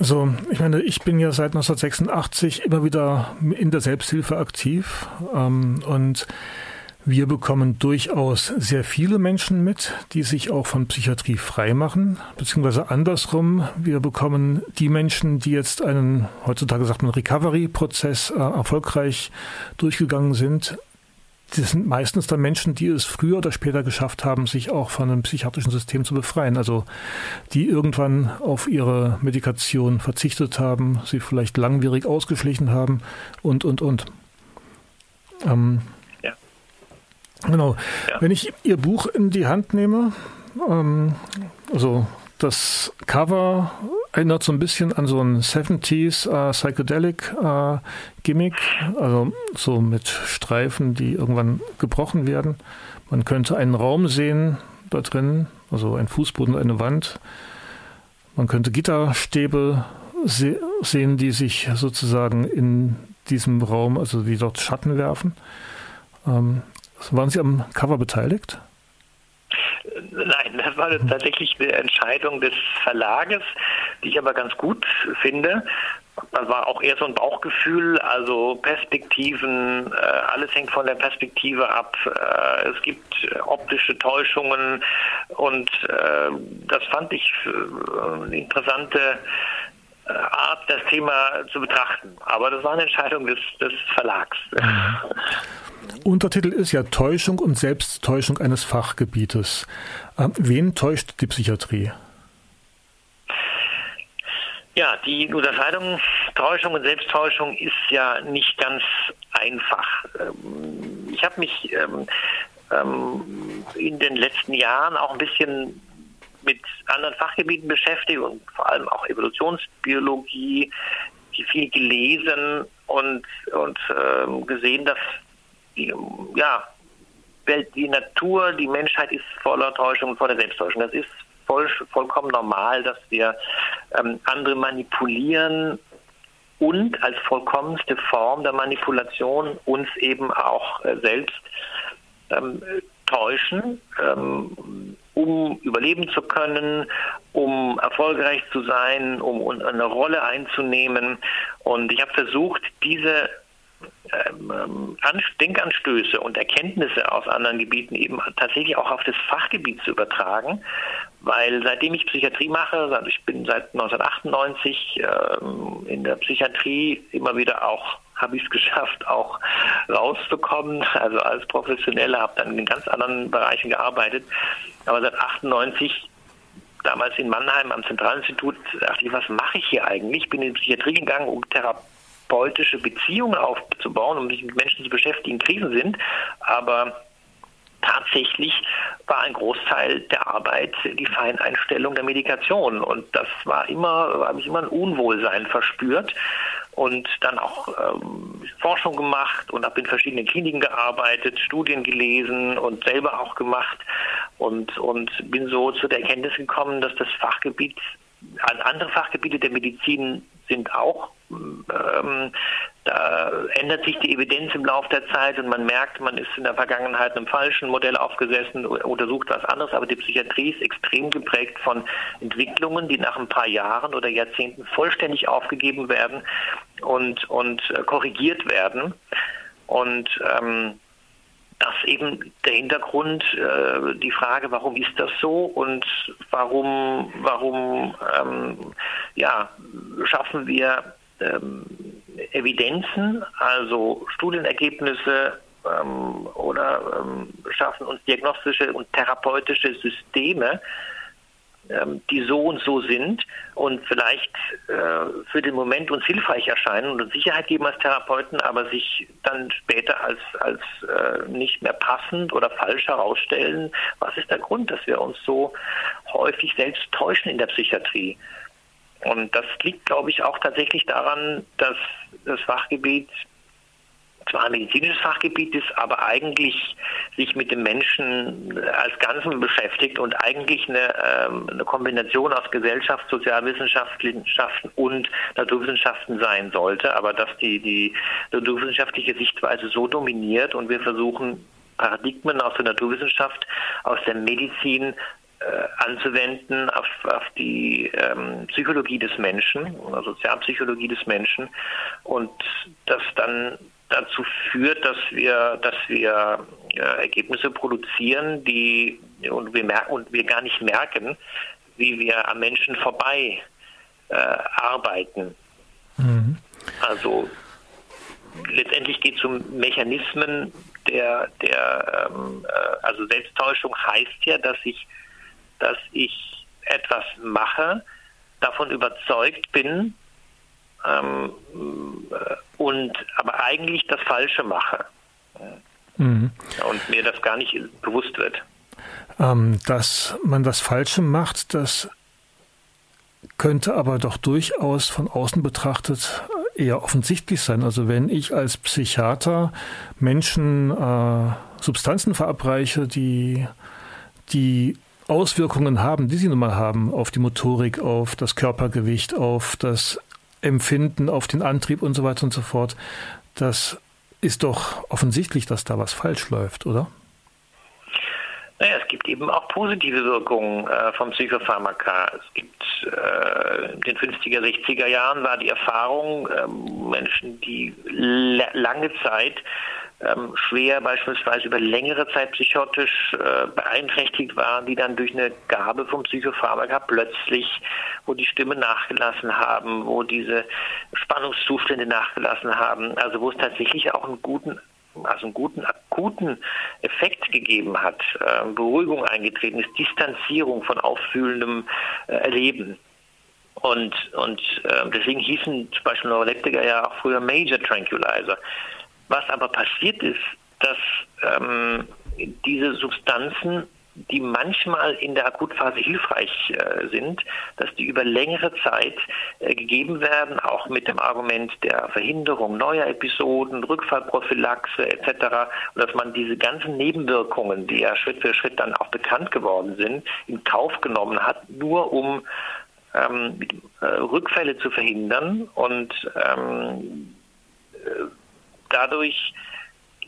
[SPEAKER 1] So, ich meine, ich bin ja seit 1986 immer wieder in der Selbsthilfe aktiv ähm, und wir bekommen durchaus sehr viele Menschen mit, die sich auch von Psychiatrie frei machen, beziehungsweise andersrum, wir bekommen die Menschen, die jetzt einen, heutzutage sagt man, Recovery-Prozess äh, erfolgreich durchgegangen sind, das sind meistens dann Menschen, die es früher oder später geschafft haben, sich auch von einem psychiatrischen System zu befreien. Also die irgendwann auf ihre Medikation verzichtet haben, sie vielleicht langwierig ausgeschlichen haben und, und, und. Ähm. Genau. Ja. Wenn ich Ihr Buch in die Hand nehme, ähm, also das Cover erinnert so ein bisschen an so ein 70s äh, Psychedelic äh, Gimmick, also so mit Streifen, die irgendwann gebrochen werden. Man könnte einen Raum sehen da drin, also ein Fußboden, eine Wand. Man könnte Gitterstäbe se sehen, die sich sozusagen in diesem Raum, also die dort Schatten werfen. Ähm, waren Sie am Cover beteiligt?
[SPEAKER 6] Nein, das war tatsächlich eine Entscheidung des Verlages, die ich aber ganz gut finde. Das war auch eher so ein Bauchgefühl, also Perspektiven, äh, alles hängt von der Perspektive ab. Äh, es gibt optische Täuschungen und äh, das fand ich eine interessante Art, das Thema zu betrachten. Aber das war eine Entscheidung des, des Verlags.
[SPEAKER 1] Untertitel ist ja Täuschung und Selbsttäuschung eines Fachgebietes. Ähm, wen täuscht die Psychiatrie?
[SPEAKER 6] Ja, die Unterscheidung Täuschung und Selbsttäuschung ist ja nicht ganz einfach. Ähm, ich habe mich ähm, in den letzten Jahren auch ein bisschen mit anderen Fachgebieten beschäftigt und vor allem auch Evolutionsbiologie, viel gelesen und, und gesehen, dass die, ja, die Natur, die Menschheit ist voller Täuschung voller Selbsttäuschung. Das ist voll, vollkommen normal, dass wir ähm, andere manipulieren und als vollkommenste Form der Manipulation uns eben auch äh, selbst ähm, täuschen, ähm, um überleben zu können, um erfolgreich zu sein, um eine Rolle einzunehmen. Und ich habe versucht, diese ähm, Denkanstöße und Erkenntnisse aus anderen Gebieten eben tatsächlich auch auf das Fachgebiet zu übertragen, weil seitdem ich Psychiatrie mache, ich bin seit 1998 ähm, in der Psychiatrie immer wieder auch *laughs* habe ich es geschafft, auch rauszukommen, also als Professioneller, habe dann in ganz anderen Bereichen gearbeitet, aber seit 98 damals in Mannheim am Zentralinstitut dachte ich, was mache ich hier eigentlich? Ich bin in die Psychiatrie gegangen, um Therapie therapeutische Beziehungen aufzubauen, um sich mit Menschen zu beschäftigen, Krisen sind. Aber tatsächlich war ein Großteil der Arbeit die Feineinstellung der Medikation. Und das war immer, habe ich immer ein Unwohlsein verspürt und dann auch ähm, Forschung gemacht und habe in verschiedenen Kliniken gearbeitet, Studien gelesen und selber auch gemacht und, und bin so zu der Erkenntnis gekommen, dass das Fachgebiet, andere Fachgebiete der Medizin sind auch ähm, da ändert sich die Evidenz im Laufe der Zeit und man merkt, man ist in der Vergangenheit einem falschen Modell aufgesessen, untersucht was anderes, aber die Psychiatrie ist extrem geprägt von Entwicklungen, die nach ein paar Jahren oder Jahrzehnten vollständig aufgegeben werden und, und äh, korrigiert werden. Und ähm, das eben der Hintergrund, äh, die Frage, warum ist das so und warum, warum ähm, ja, schaffen wir ähm, Evidenzen, also Studienergebnisse ähm, oder ähm, schaffen uns diagnostische und therapeutische Systeme, ähm, die so und so sind und vielleicht äh, für den Moment uns hilfreich erscheinen und uns Sicherheit geben als Therapeuten, aber sich dann später als, als äh, nicht mehr passend oder falsch herausstellen. Was ist der Grund, dass wir uns so häufig selbst täuschen in der Psychiatrie? Und das liegt, glaube ich, auch tatsächlich daran, dass das Fachgebiet zwar ein medizinisches Fachgebiet ist, aber eigentlich sich mit dem Menschen als Ganzen beschäftigt und eigentlich eine, ähm, eine Kombination aus Gesellschaft, Sozialwissenschaften und Naturwissenschaften sein sollte, aber dass die, die naturwissenschaftliche Sichtweise so dominiert und wir versuchen, Paradigmen aus der Naturwissenschaft, aus der Medizin anzuwenden auf, auf die ähm, Psychologie des Menschen, Sozialpsychologie des Menschen und das dann dazu führt, dass wir, dass wir äh, Ergebnisse produzieren, die und wir merken und wir gar nicht merken, wie wir am Menschen vorbei äh, arbeiten. Mhm. Also letztendlich geht es um Mechanismen, der, der ähm, äh, also Selbsttäuschung heißt ja, dass ich, dass ich etwas mache, davon überzeugt bin ähm, äh, und aber eigentlich das Falsche mache. Mhm. Und mir das gar nicht bewusst wird.
[SPEAKER 1] Ähm, dass man das Falsche macht, das könnte aber doch durchaus von außen betrachtet eher offensichtlich sein. Also wenn ich als Psychiater Menschen äh, Substanzen verabreiche, die, die Auswirkungen haben, die sie nun mal haben auf die Motorik, auf das Körpergewicht, auf das Empfinden, auf den Antrieb und so weiter und so fort, das ist doch offensichtlich, dass da was falsch läuft, oder?
[SPEAKER 6] Naja, es gibt eben auch positive Wirkungen äh, vom Psychopharmaka. Es gibt äh, in den 50er, 60er Jahren war die Erfahrung, äh, Menschen, die lange Zeit ähm, schwer beispielsweise über längere Zeit psychotisch äh, beeinträchtigt waren, die dann durch eine Gabe vom Psychopharmaka plötzlich, wo die Stimme nachgelassen haben, wo diese Spannungszustände nachgelassen haben, also wo es tatsächlich auch einen guten also einen guten akuten Effekt gegeben hat, äh, Beruhigung eingetreten ist, Distanzierung von auffühlendem äh, Erleben. Und, und äh, deswegen hießen zum Beispiel Neuroleptiker ja auch früher Major Tranquilizer. Was aber passiert ist, dass ähm, diese Substanzen die manchmal in der Akutphase hilfreich äh, sind, dass die über längere Zeit äh, gegeben werden, auch mit dem Argument der Verhinderung neuer Episoden, Rückfallprophylaxe etc. Und dass man diese ganzen Nebenwirkungen, die ja Schritt für Schritt dann auch bekannt geworden sind, in Kauf genommen hat, nur um ähm, äh, Rückfälle zu verhindern und ähm, äh, dadurch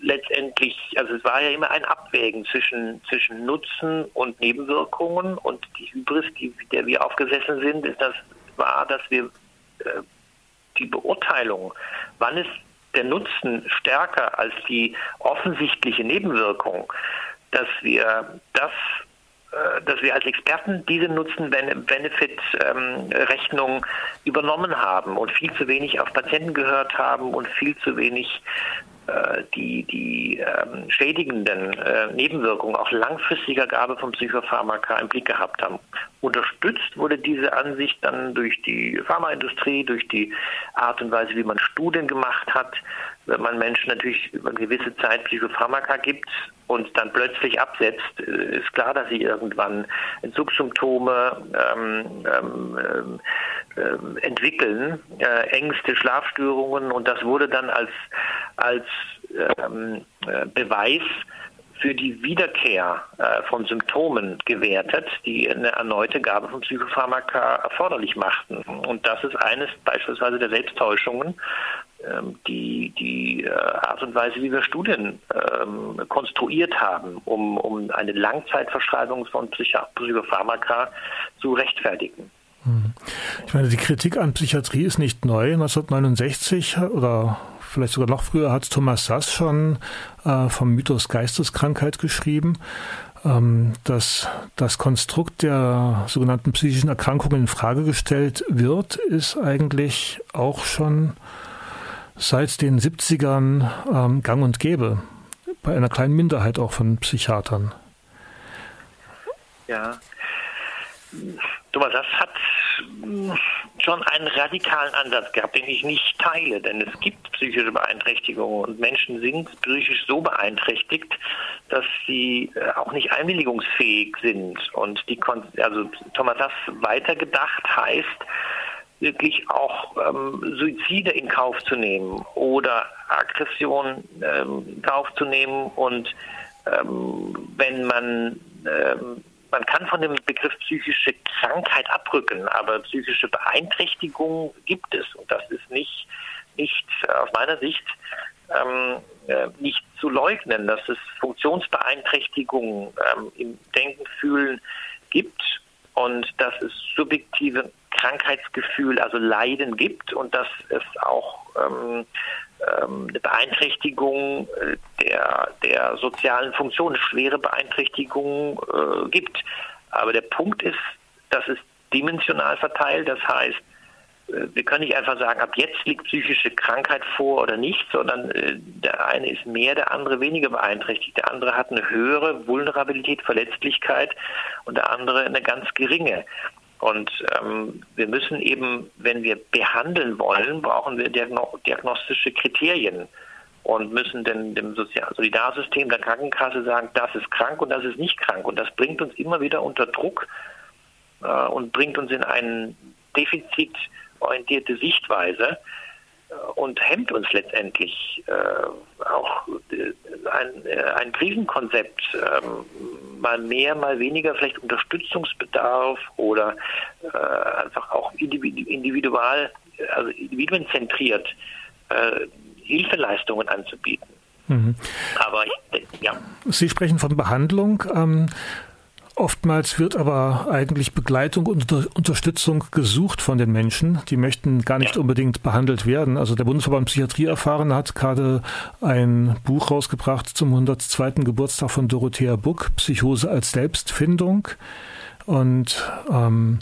[SPEAKER 6] letztendlich, also es war ja immer ein Abwägen zwischen, zwischen Nutzen und Nebenwirkungen und die Hybris, die, der wir aufgesessen sind, ist das war, dass wir äh, die Beurteilung, wann ist der Nutzen stärker als die offensichtliche Nebenwirkung, dass wir das dass wir als Experten diese Nutzen-Benefit-Rechnung übernommen haben und viel zu wenig auf Patienten gehört haben und viel zu wenig äh, die, die ähm, schädigenden äh, Nebenwirkungen auch langfristiger Gabe von Psychopharmaka im Blick gehabt haben. Unterstützt wurde diese Ansicht dann durch die Pharmaindustrie, durch die Art und Weise, wie man Studien gemacht hat. Wenn man Menschen natürlich über eine gewisse Zeit Psychopharmaka gibt und dann plötzlich absetzt, äh, ist klar, dass sie irgendwann Entzugssymptome ähm, ähm, äh, entwickeln, äh, Ängste, Schlafstörungen. Und das wurde dann als, als ähm, äh, Beweis für die Wiederkehr äh, von Symptomen gewertet, die eine erneute Gabe von Psychopharmaka erforderlich machten. Und das ist eines beispielsweise der Selbsttäuschungen, ähm, die, die äh, Art und Weise, wie wir Studien ähm, konstruiert haben, um, um eine Langzeitverschreibung von Psychopharmaka zu rechtfertigen.
[SPEAKER 1] Hm. Ich meine, die Kritik an Psychiatrie ist nicht neu. 1969 oder vielleicht sogar noch früher hat Thomas Sass schon äh, vom Mythos Geisteskrankheit geschrieben. Ähm, dass das Konstrukt der sogenannten psychischen Erkrankungen in Frage gestellt wird, ist eigentlich auch schon seit den 70ern ähm, gang und gäbe. Bei einer kleinen Minderheit auch von Psychiatern.
[SPEAKER 6] Ja, Thomas Sass hat hm, schon einen radikalen Ansatz gehabt, den ich nicht teile, denn es gibt psychische Beeinträchtigungen und Menschen sind psychisch so beeinträchtigt, dass sie äh, auch nicht einwilligungsfähig sind. Und die, also Thomas Sass weitergedacht heißt, wirklich auch ähm, Suizide in Kauf zu nehmen oder Aggression ähm, in Kauf zu nehmen und ähm, wenn man ähm, man kann von dem Begriff psychische Krankheit abrücken, aber psychische Beeinträchtigung gibt es. Und das ist nicht, nicht aus meiner Sicht ähm, äh, nicht zu leugnen, dass es Funktionsbeeinträchtigungen ähm, im Denken, Fühlen gibt und dass es subjektive Krankheitsgefühl, also Leiden gibt und dass es auch ähm, ähm, eine Beeinträchtigung äh, der, der sozialen Funktion, schwere Beeinträchtigung äh, gibt. Aber der Punkt ist, dass es dimensional verteilt, das heißt, wir können nicht einfach sagen, ab jetzt liegt psychische Krankheit vor oder nicht, sondern äh, der eine ist mehr, der andere weniger beeinträchtigt. Der andere hat eine höhere Vulnerabilität, Verletzlichkeit und der andere eine ganz geringe. Und ähm, wir müssen eben, wenn wir behandeln wollen, brauchen wir diagno diagnostische Kriterien und müssen dem, dem Sozial Solidarsystem der Krankenkasse sagen, das ist krank und das ist nicht krank. Und das bringt uns immer wieder unter Druck äh, und bringt uns in eine defizitorientierte Sichtweise äh, und hemmt uns letztendlich äh, auch äh, ein, äh, ein Krisenkonzept, ähm, mal mehr, mal weniger, vielleicht Unterstützungsbedarf oder äh, einfach auch individual, also individuenzentriert Hilfeleistungen anzubieten. Mhm.
[SPEAKER 1] Aber ja. Sie sprechen von Behandlung. Ähm, Oftmals wird aber eigentlich Begleitung und Unterstützung gesucht von den Menschen. Die möchten gar nicht ja. unbedingt behandelt werden. Also der Bundesverband Psychiatrie erfahren hat gerade ein Buch rausgebracht zum 102. Geburtstag von Dorothea Buck, Psychose als Selbstfindung. Und ähm,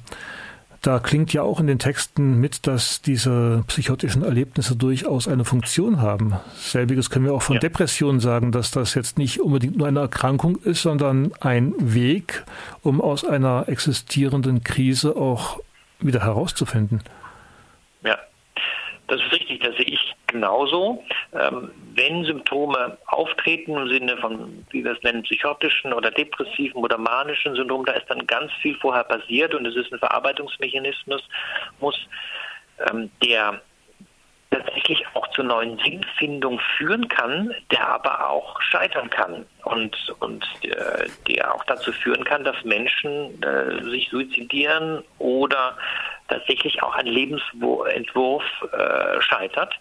[SPEAKER 1] da klingt ja auch in den Texten mit, dass diese psychotischen Erlebnisse durchaus eine Funktion haben. Selbiges können wir auch von ja. Depressionen sagen, dass das jetzt nicht unbedingt nur eine Erkrankung ist, sondern ein Weg, um aus einer existierenden Krise auch wieder herauszufinden.
[SPEAKER 6] Ja, das ist richtig, das sehe ich genauso. Ähm, wenn Symptome auftreten im Sinne von, wie wir es nennen, psychotischen oder depressiven oder manischen Syndrom, da ist dann ganz viel vorher passiert und es ist ein Verarbeitungsmechanismus, muss, ähm, der tatsächlich auch zur neuen Sinnfindung führen kann, der aber auch scheitern kann und, und äh, der auch dazu führen kann, dass Menschen äh, sich suizidieren oder tatsächlich auch ein Lebensentwurf äh, scheitert.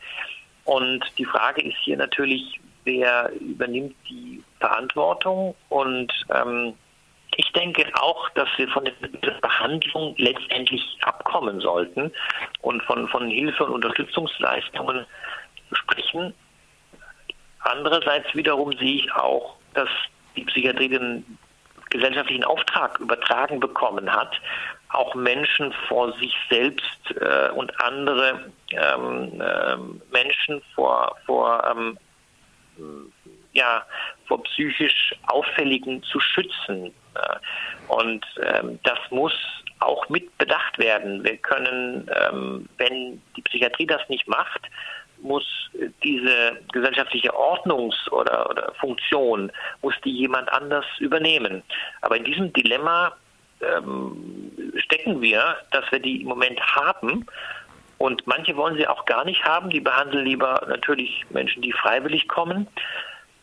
[SPEAKER 6] Und die Frage ist hier natürlich, wer übernimmt die Verantwortung und ähm, ich denke auch, dass wir von der Behandlung letztendlich abkommen sollten und von, von Hilfe und Unterstützungsleistungen sprechen. Andererseits wiederum sehe ich auch, dass die Psychiatrie den gesellschaftlichen Auftrag übertragen bekommen hat, auch Menschen vor sich selbst äh, und andere Menschen vor, vor, ähm, ja, vor psychisch Auffälligen zu schützen. Und ähm, das muss auch mit bedacht werden. Wir können, ähm, wenn die Psychiatrie das nicht macht, muss diese gesellschaftliche Ordnungs- oder, oder Funktion, muss die jemand anders übernehmen. Aber in diesem Dilemma ähm, stecken wir, dass wir die im Moment haben. Und manche wollen sie auch gar nicht haben. Die behandeln lieber natürlich Menschen, die freiwillig kommen.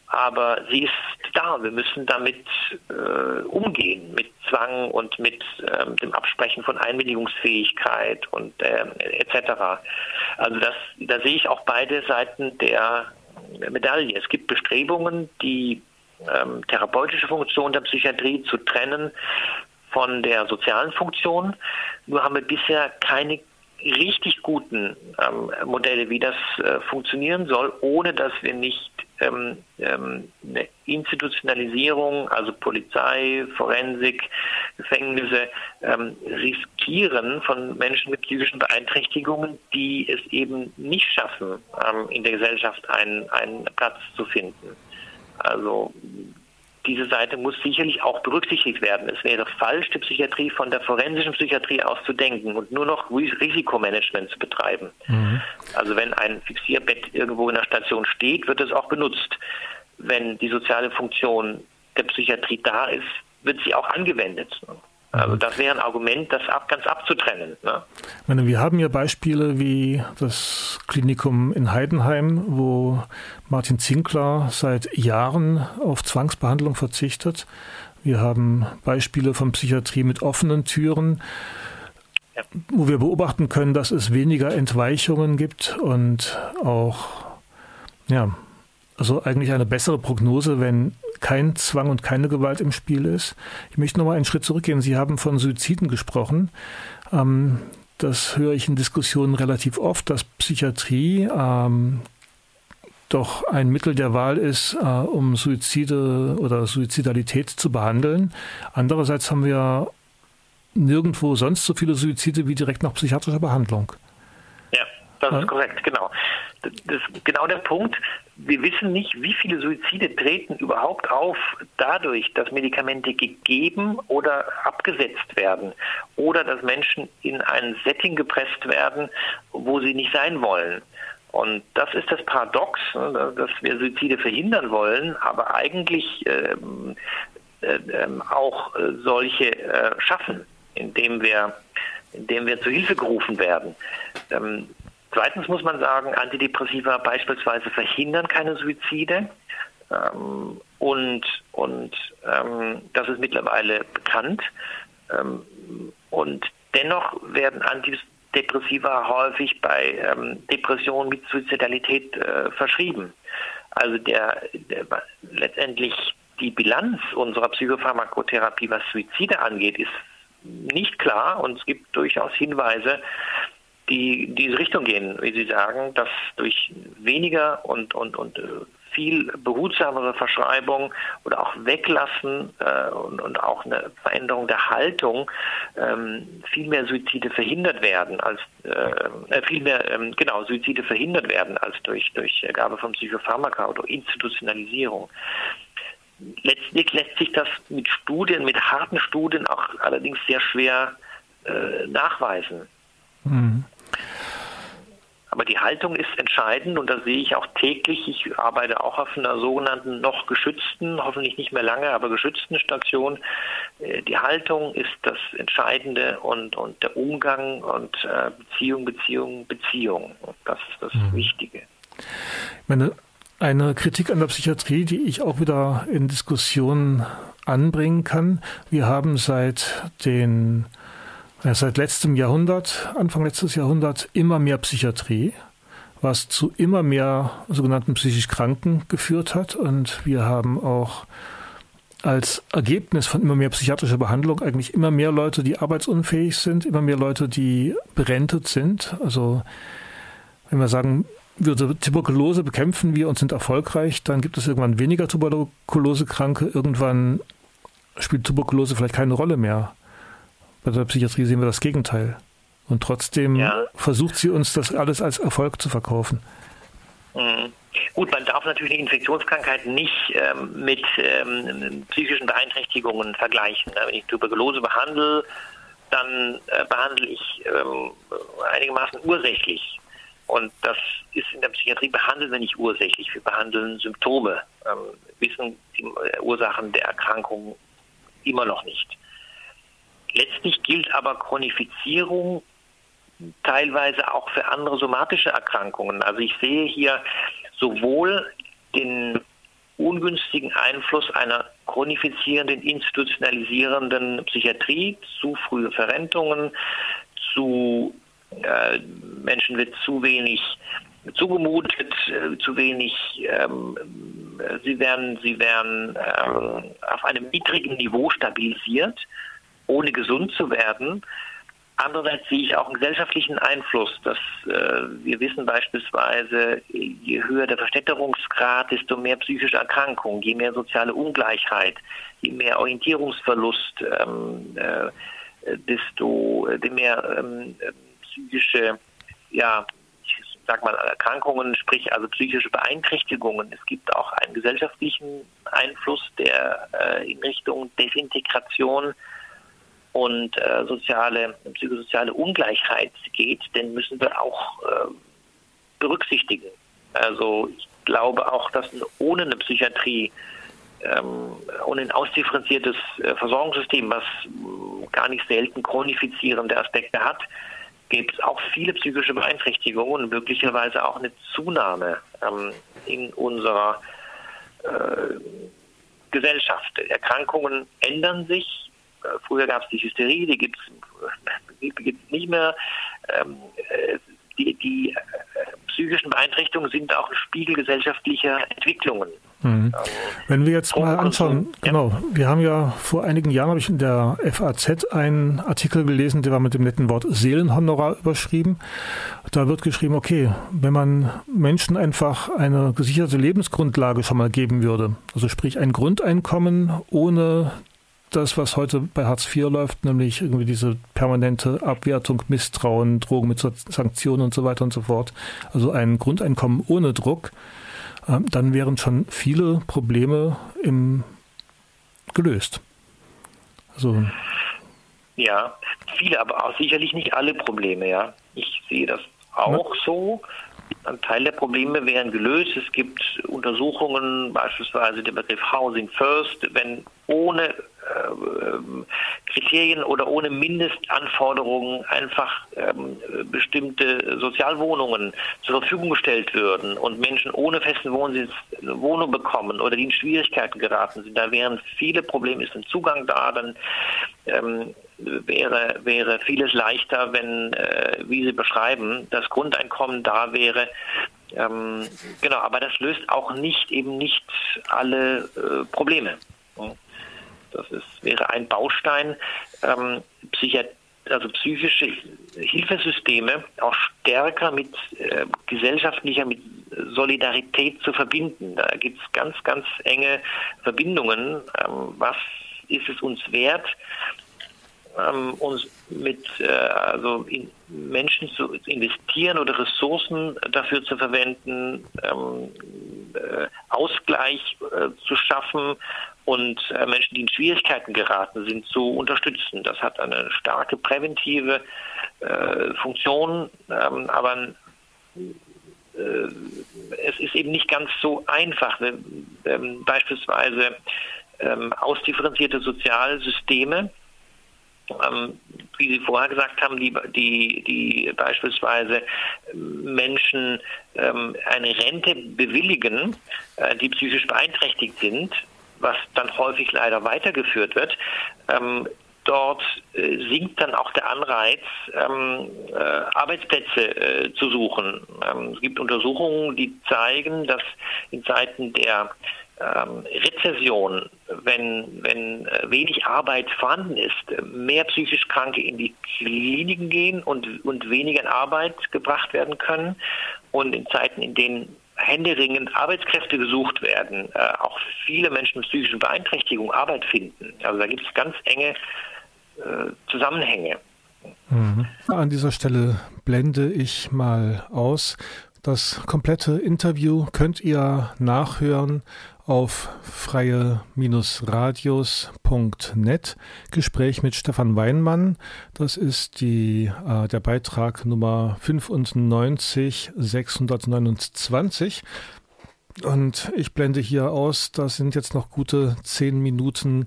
[SPEAKER 6] Aber sie ist da. Wir müssen damit äh, umgehen, mit Zwang und mit ähm, dem Absprechen von Einwilligungsfähigkeit und äh, etc. Also das, da sehe ich auch beide Seiten der Medaille. Es gibt Bestrebungen, die ähm, therapeutische Funktion der Psychiatrie zu trennen von der sozialen Funktion. Nur haben wir bisher keine richtig guten ähm, Modelle, wie das äh, funktionieren soll, ohne dass wir nicht ähm, ähm, eine Institutionalisierung, also Polizei, Forensik, Gefängnisse, ähm, riskieren von Menschen mit psychischen Beeinträchtigungen, die es eben nicht schaffen, ähm, in der Gesellschaft einen, einen Platz zu finden. Also diese Seite muss sicherlich auch berücksichtigt werden. Es wäre falsch, die Psychiatrie von der forensischen Psychiatrie aus zu denken und nur noch Risikomanagement zu betreiben. Mhm. Also wenn ein Fixierbett irgendwo in der Station steht, wird es auch benutzt. Wenn die soziale Funktion der Psychiatrie da ist, wird sie auch angewendet. Also das wäre ein Argument, das ab, ganz abzutrennen. Ne?
[SPEAKER 1] Ich meine, wir haben ja Beispiele wie das Klinikum in Heidenheim, wo Martin Zinkler seit Jahren auf Zwangsbehandlung verzichtet. Wir haben Beispiele von Psychiatrie mit offenen Türen, ja. wo wir beobachten können, dass es weniger Entweichungen gibt und auch ja, also eigentlich eine bessere Prognose, wenn kein Zwang und keine Gewalt im Spiel ist. Ich möchte noch mal einen Schritt zurückgehen. Sie haben von Suiziden gesprochen. Ähm, das höre ich in Diskussionen relativ oft, dass Psychiatrie ähm, doch ein Mittel der Wahl ist, äh, um Suizide oder Suizidalität zu behandeln. Andererseits haben wir nirgendwo sonst so viele Suizide wie direkt nach psychiatrischer Behandlung.
[SPEAKER 6] Das ist korrekt, genau. Das ist genau der Punkt. Wir wissen nicht, wie viele Suizide treten überhaupt auf dadurch, dass Medikamente gegeben oder abgesetzt werden oder dass Menschen in ein Setting gepresst werden, wo sie nicht sein wollen. Und das ist das Paradox, ne, dass wir Suizide verhindern wollen, aber eigentlich ähm, äh, ähm, auch solche äh, schaffen, indem wir, indem wir zu Hilfe gerufen werden. Ähm, Zweitens muss man sagen, Antidepressiva beispielsweise verhindern keine Suizide. Ähm, und und ähm, das ist mittlerweile bekannt. Ähm, und dennoch werden Antidepressiva häufig bei ähm, Depressionen mit Suizidalität äh, verschrieben. Also der, der, letztendlich die Bilanz unserer Psychopharmakotherapie, was Suizide angeht, ist nicht klar und es gibt durchaus Hinweise, die diese Richtung gehen, wie Sie sagen, dass durch weniger und, und, und äh, viel behutsamere Verschreibung oder auch Weglassen äh, und, und auch eine Veränderung der Haltung ähm, viel mehr Suizide verhindert werden als äh, äh viel mehr ähm, genau Suizide verhindert werden als durch durch Gabe von Psychopharmaka oder Institutionalisierung. Letztlich lässt sich das mit Studien, mit harten Studien auch allerdings sehr schwer äh, nachweisen. Mhm. Aber die Haltung ist entscheidend und das sehe ich auch täglich. Ich arbeite auch auf einer sogenannten noch geschützten, hoffentlich nicht mehr lange, aber geschützten Station. Äh, die Haltung ist das Entscheidende und, und der Umgang und äh, Beziehung, Beziehung, Beziehung. Das ist das mhm. Wichtige.
[SPEAKER 1] Meine, eine Kritik an der Psychiatrie, die ich auch wieder in Diskussionen anbringen kann. Wir haben seit den seit letztem Jahrhundert, Anfang letztes Jahrhundert, immer mehr Psychiatrie, was zu immer mehr sogenannten psychisch Kranken geführt hat. Und wir haben auch als Ergebnis von immer mehr psychiatrischer Behandlung eigentlich immer mehr Leute, die arbeitsunfähig sind, immer mehr Leute, die berentet sind. Also wenn wir sagen, würde Tuberkulose bekämpfen wir und sind erfolgreich, dann gibt es irgendwann weniger Tuberkulosekranke, irgendwann spielt Tuberkulose vielleicht keine Rolle mehr. Bei der Psychiatrie sehen wir das Gegenteil. Und trotzdem ja. versucht sie uns das alles als Erfolg zu verkaufen.
[SPEAKER 6] Mhm. Gut, man darf natürlich eine Infektionskrankheit nicht ähm, mit ähm, psychischen Beeinträchtigungen vergleichen. Wenn ich Tuberkulose behandle, dann äh, behandle ich ähm, einigermaßen ursächlich. Und das ist in der Psychiatrie behandeln wir nicht ursächlich. Wir behandeln Symptome, ähm, wissen die äh, Ursachen der Erkrankung immer noch nicht. Letztlich gilt aber Chronifizierung teilweise auch für andere somatische Erkrankungen. Also ich sehe hier sowohl den ungünstigen Einfluss einer chronifizierenden, institutionalisierenden Psychiatrie zu frühe Verrentungen, zu äh, Menschen wird zu wenig zugemutet, äh, zu wenig, ähm, sie werden, sie werden ähm, auf einem niedrigen Niveau stabilisiert ohne gesund zu werden. Andererseits sehe ich auch einen gesellschaftlichen Einfluss, dass äh, wir wissen beispielsweise, je höher der Verstädterungsgrad, desto mehr psychische Erkrankungen, je mehr soziale Ungleichheit, je mehr Orientierungsverlust, ähm, äh, desto äh, mehr ähm, psychische, ja, ich sag mal Erkrankungen, sprich also psychische Beeinträchtigungen. Es gibt auch einen gesellschaftlichen Einfluss, der äh, in Richtung Desintegration und äh, soziale, psychosoziale Ungleichheit geht, den müssen wir auch äh, berücksichtigen. Also ich glaube auch, dass ohne eine Psychiatrie, ähm, ohne ein ausdifferenziertes äh, Versorgungssystem, was äh, gar nicht selten chronifizierende Aspekte hat, gibt es auch viele psychische Beeinträchtigungen und möglicherweise auch eine Zunahme ähm, in unserer äh, Gesellschaft. Erkrankungen ändern sich, Früher gab es die Hysterie, die gibt es nicht mehr. Ähm, äh, die, die äh, psychischen Beeinträchtigungen sind auch ein Spiegel gesellschaftlicher Entwicklungen.
[SPEAKER 1] Mhm. Ähm, Wenn wir jetzt mal anschauen, genau, wir haben ja vor einigen Jahren, habe ich in der FAZ einen Artikel gelesen, der war mit dem netten Wort Seelenhonorar überschrieben. Da wird geschrieben, okay, wenn man Menschen einfach eine gesicherte Lebensgrundlage schon mal geben würde, also sprich ein Grundeinkommen ohne das, was heute bei Hartz IV läuft, nämlich irgendwie diese permanente Abwertung, Misstrauen, Drogen mit Sanktionen und so weiter und so fort, also ein Grundeinkommen ohne Druck, ähm, dann wären schon viele Probleme im, gelöst.
[SPEAKER 6] Also ja, viele, aber auch sicherlich nicht alle Probleme, ja. Ich sehe das auch ja. so. Ein Teil der Probleme wären gelöst. Es gibt Untersuchungen, beispielsweise der Begriff Housing First, wenn ohne äh, Kriterien oder ohne Mindestanforderungen einfach ähm, bestimmte Sozialwohnungen zur Verfügung gestellt würden und Menschen ohne festen Wohnsitz eine Wohnung bekommen oder die in Schwierigkeiten geraten sind, da wären viele Probleme, ist ein Zugang da, dann ähm, wäre, wäre vieles leichter, wenn, äh, wie Sie beschreiben, das Grundeinkommen da wäre. Ähm, genau, aber das löst auch nicht eben nicht alle äh, Probleme. Das ist, wäre ein Baustein, ähm, Psychiatrie also psychische Hilfesysteme auch stärker mit äh, gesellschaftlicher, mit Solidarität zu verbinden. Da gibt es ganz, ganz enge Verbindungen. Ähm, was ist es uns wert, ähm, uns mit äh, also in Menschen zu investieren oder Ressourcen dafür zu verwenden, ähm, äh, Ausgleich äh, zu schaffen und äh, Menschen, die in Schwierigkeiten geraten sind, zu unterstützen. Das hat eine starke präventive äh, Funktion, ähm, aber äh, es ist eben nicht ganz so einfach. Ähm, beispielsweise ähm, ausdifferenzierte Sozialsysteme ähm, wie Sie vorher gesagt haben, die, die, die beispielsweise Menschen ähm, eine Rente bewilligen, äh, die psychisch beeinträchtigt sind, was dann häufig leider weitergeführt wird. Ähm, dort äh, sinkt dann auch der Anreiz, ähm, äh, Arbeitsplätze äh, zu suchen. Ähm, es gibt Untersuchungen, die zeigen, dass in Zeiten der ähm, Rezession, wenn, wenn äh, wenig Arbeit vorhanden ist, mehr psychisch Kranke in die Kliniken gehen und, und weniger in Arbeit gebracht werden können. Und in Zeiten, in denen händeringend Arbeitskräfte gesucht werden, äh, auch viele Menschen mit psychischen Beeinträchtigungen Arbeit finden. Also da gibt es ganz enge äh, Zusammenhänge.
[SPEAKER 1] Mhm. An dieser Stelle blende ich mal aus. Das komplette Interview könnt ihr nachhören auf freie-radios.net. Gespräch mit Stefan Weinmann. Das ist die, äh, der Beitrag Nummer 95 629. Und ich blende hier aus, das sind jetzt noch gute zehn Minuten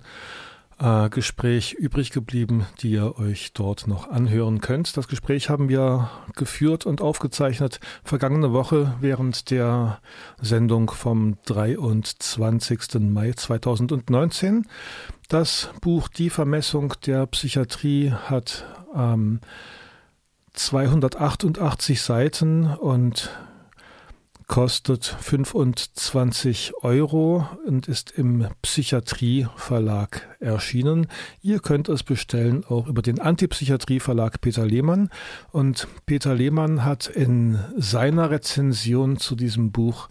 [SPEAKER 1] äh, Gespräch übrig geblieben, die ihr euch dort noch anhören könnt. Das Gespräch haben wir geführt und aufgezeichnet vergangene Woche während der Sendung vom 23. Mai 2019. Das Buch Die Vermessung der Psychiatrie hat ähm, 288 Seiten und kostet 25 Euro und ist im Psychiatrie-Verlag erschienen. Ihr könnt es bestellen auch über den Antipsychiatrie-Verlag Peter Lehmann. Und Peter Lehmann hat in seiner Rezension zu diesem Buch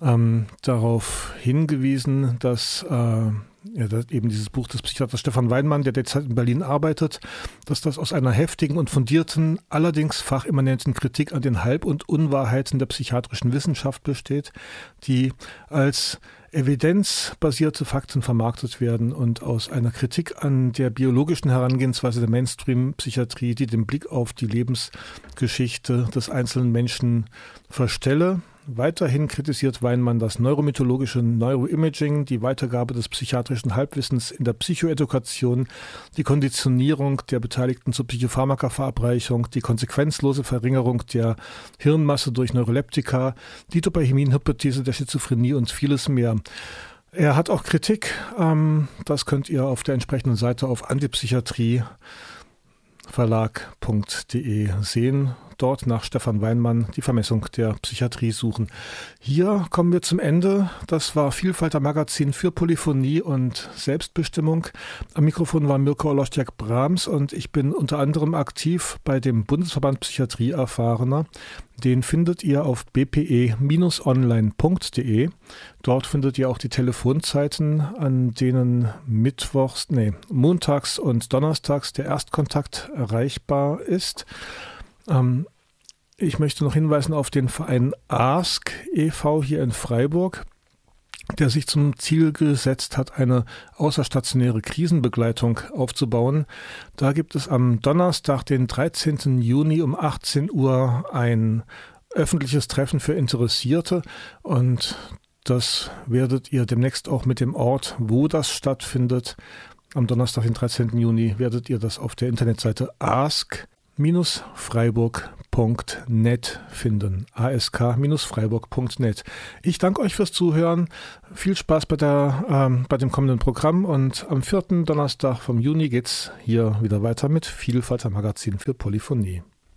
[SPEAKER 1] ähm, darauf hingewiesen, dass äh, ja, eben dieses Buch des Psychiaters Stefan Weinmann, der derzeit in Berlin arbeitet, dass das aus einer heftigen und fundierten, allerdings fachimmanenten Kritik an den Halb- und Unwahrheiten der psychiatrischen Wissenschaft besteht, die als evidenzbasierte Fakten vermarktet werden und aus einer Kritik an der biologischen Herangehensweise der Mainstream-Psychiatrie, die den Blick auf die Lebensgeschichte des einzelnen Menschen verstelle, Weiterhin kritisiert Weinmann das neuromythologische Neuroimaging, die Weitergabe des psychiatrischen Halbwissens in der Psychoedukation, die Konditionierung der Beteiligten zur Psychopharmaka-Verabreichung, die konsequenzlose Verringerung der Hirnmasse durch Neuroleptika, die Dopamienhypothese der Schizophrenie und vieles mehr. Er hat auch Kritik, ähm, das könnt ihr auf der entsprechenden Seite auf Antipsychiatrie verlag.de sehen dort nach Stefan Weinmann die Vermessung der Psychiatrie suchen. Hier kommen wir zum Ende. Das war Vielfalter Magazin für Polyphonie und Selbstbestimmung. Am Mikrofon war Mirko Olostiak Brahms und ich bin unter anderem aktiv bei dem Bundesverband Psychiatrie Erfahrener, Den findet ihr auf bpe-online.de. Dort findet ihr auch die Telefonzeiten, an denen mittwochs, nee, montags und donnerstags der Erstkontakt erreichbar ist. Ähm, ich möchte noch hinweisen auf den Verein ASK e.V. hier in Freiburg der sich zum Ziel gesetzt hat, eine außerstationäre Krisenbegleitung aufzubauen. Da gibt es am Donnerstag, den 13. Juni um 18 Uhr ein öffentliches Treffen für Interessierte und das werdet ihr demnächst auch mit dem Ort, wo das stattfindet, am Donnerstag, den 13. Juni, werdet ihr das auf der Internetseite ask-freiburg.net finden. ask-freiburg.net. Ich danke euch fürs Zuhören. Viel Spaß bei, der, ähm, bei dem kommenden Programm und am vierten Donnerstag vom Juni geht's hier wieder weiter mit Vielfalt Magazin für Polyphonie.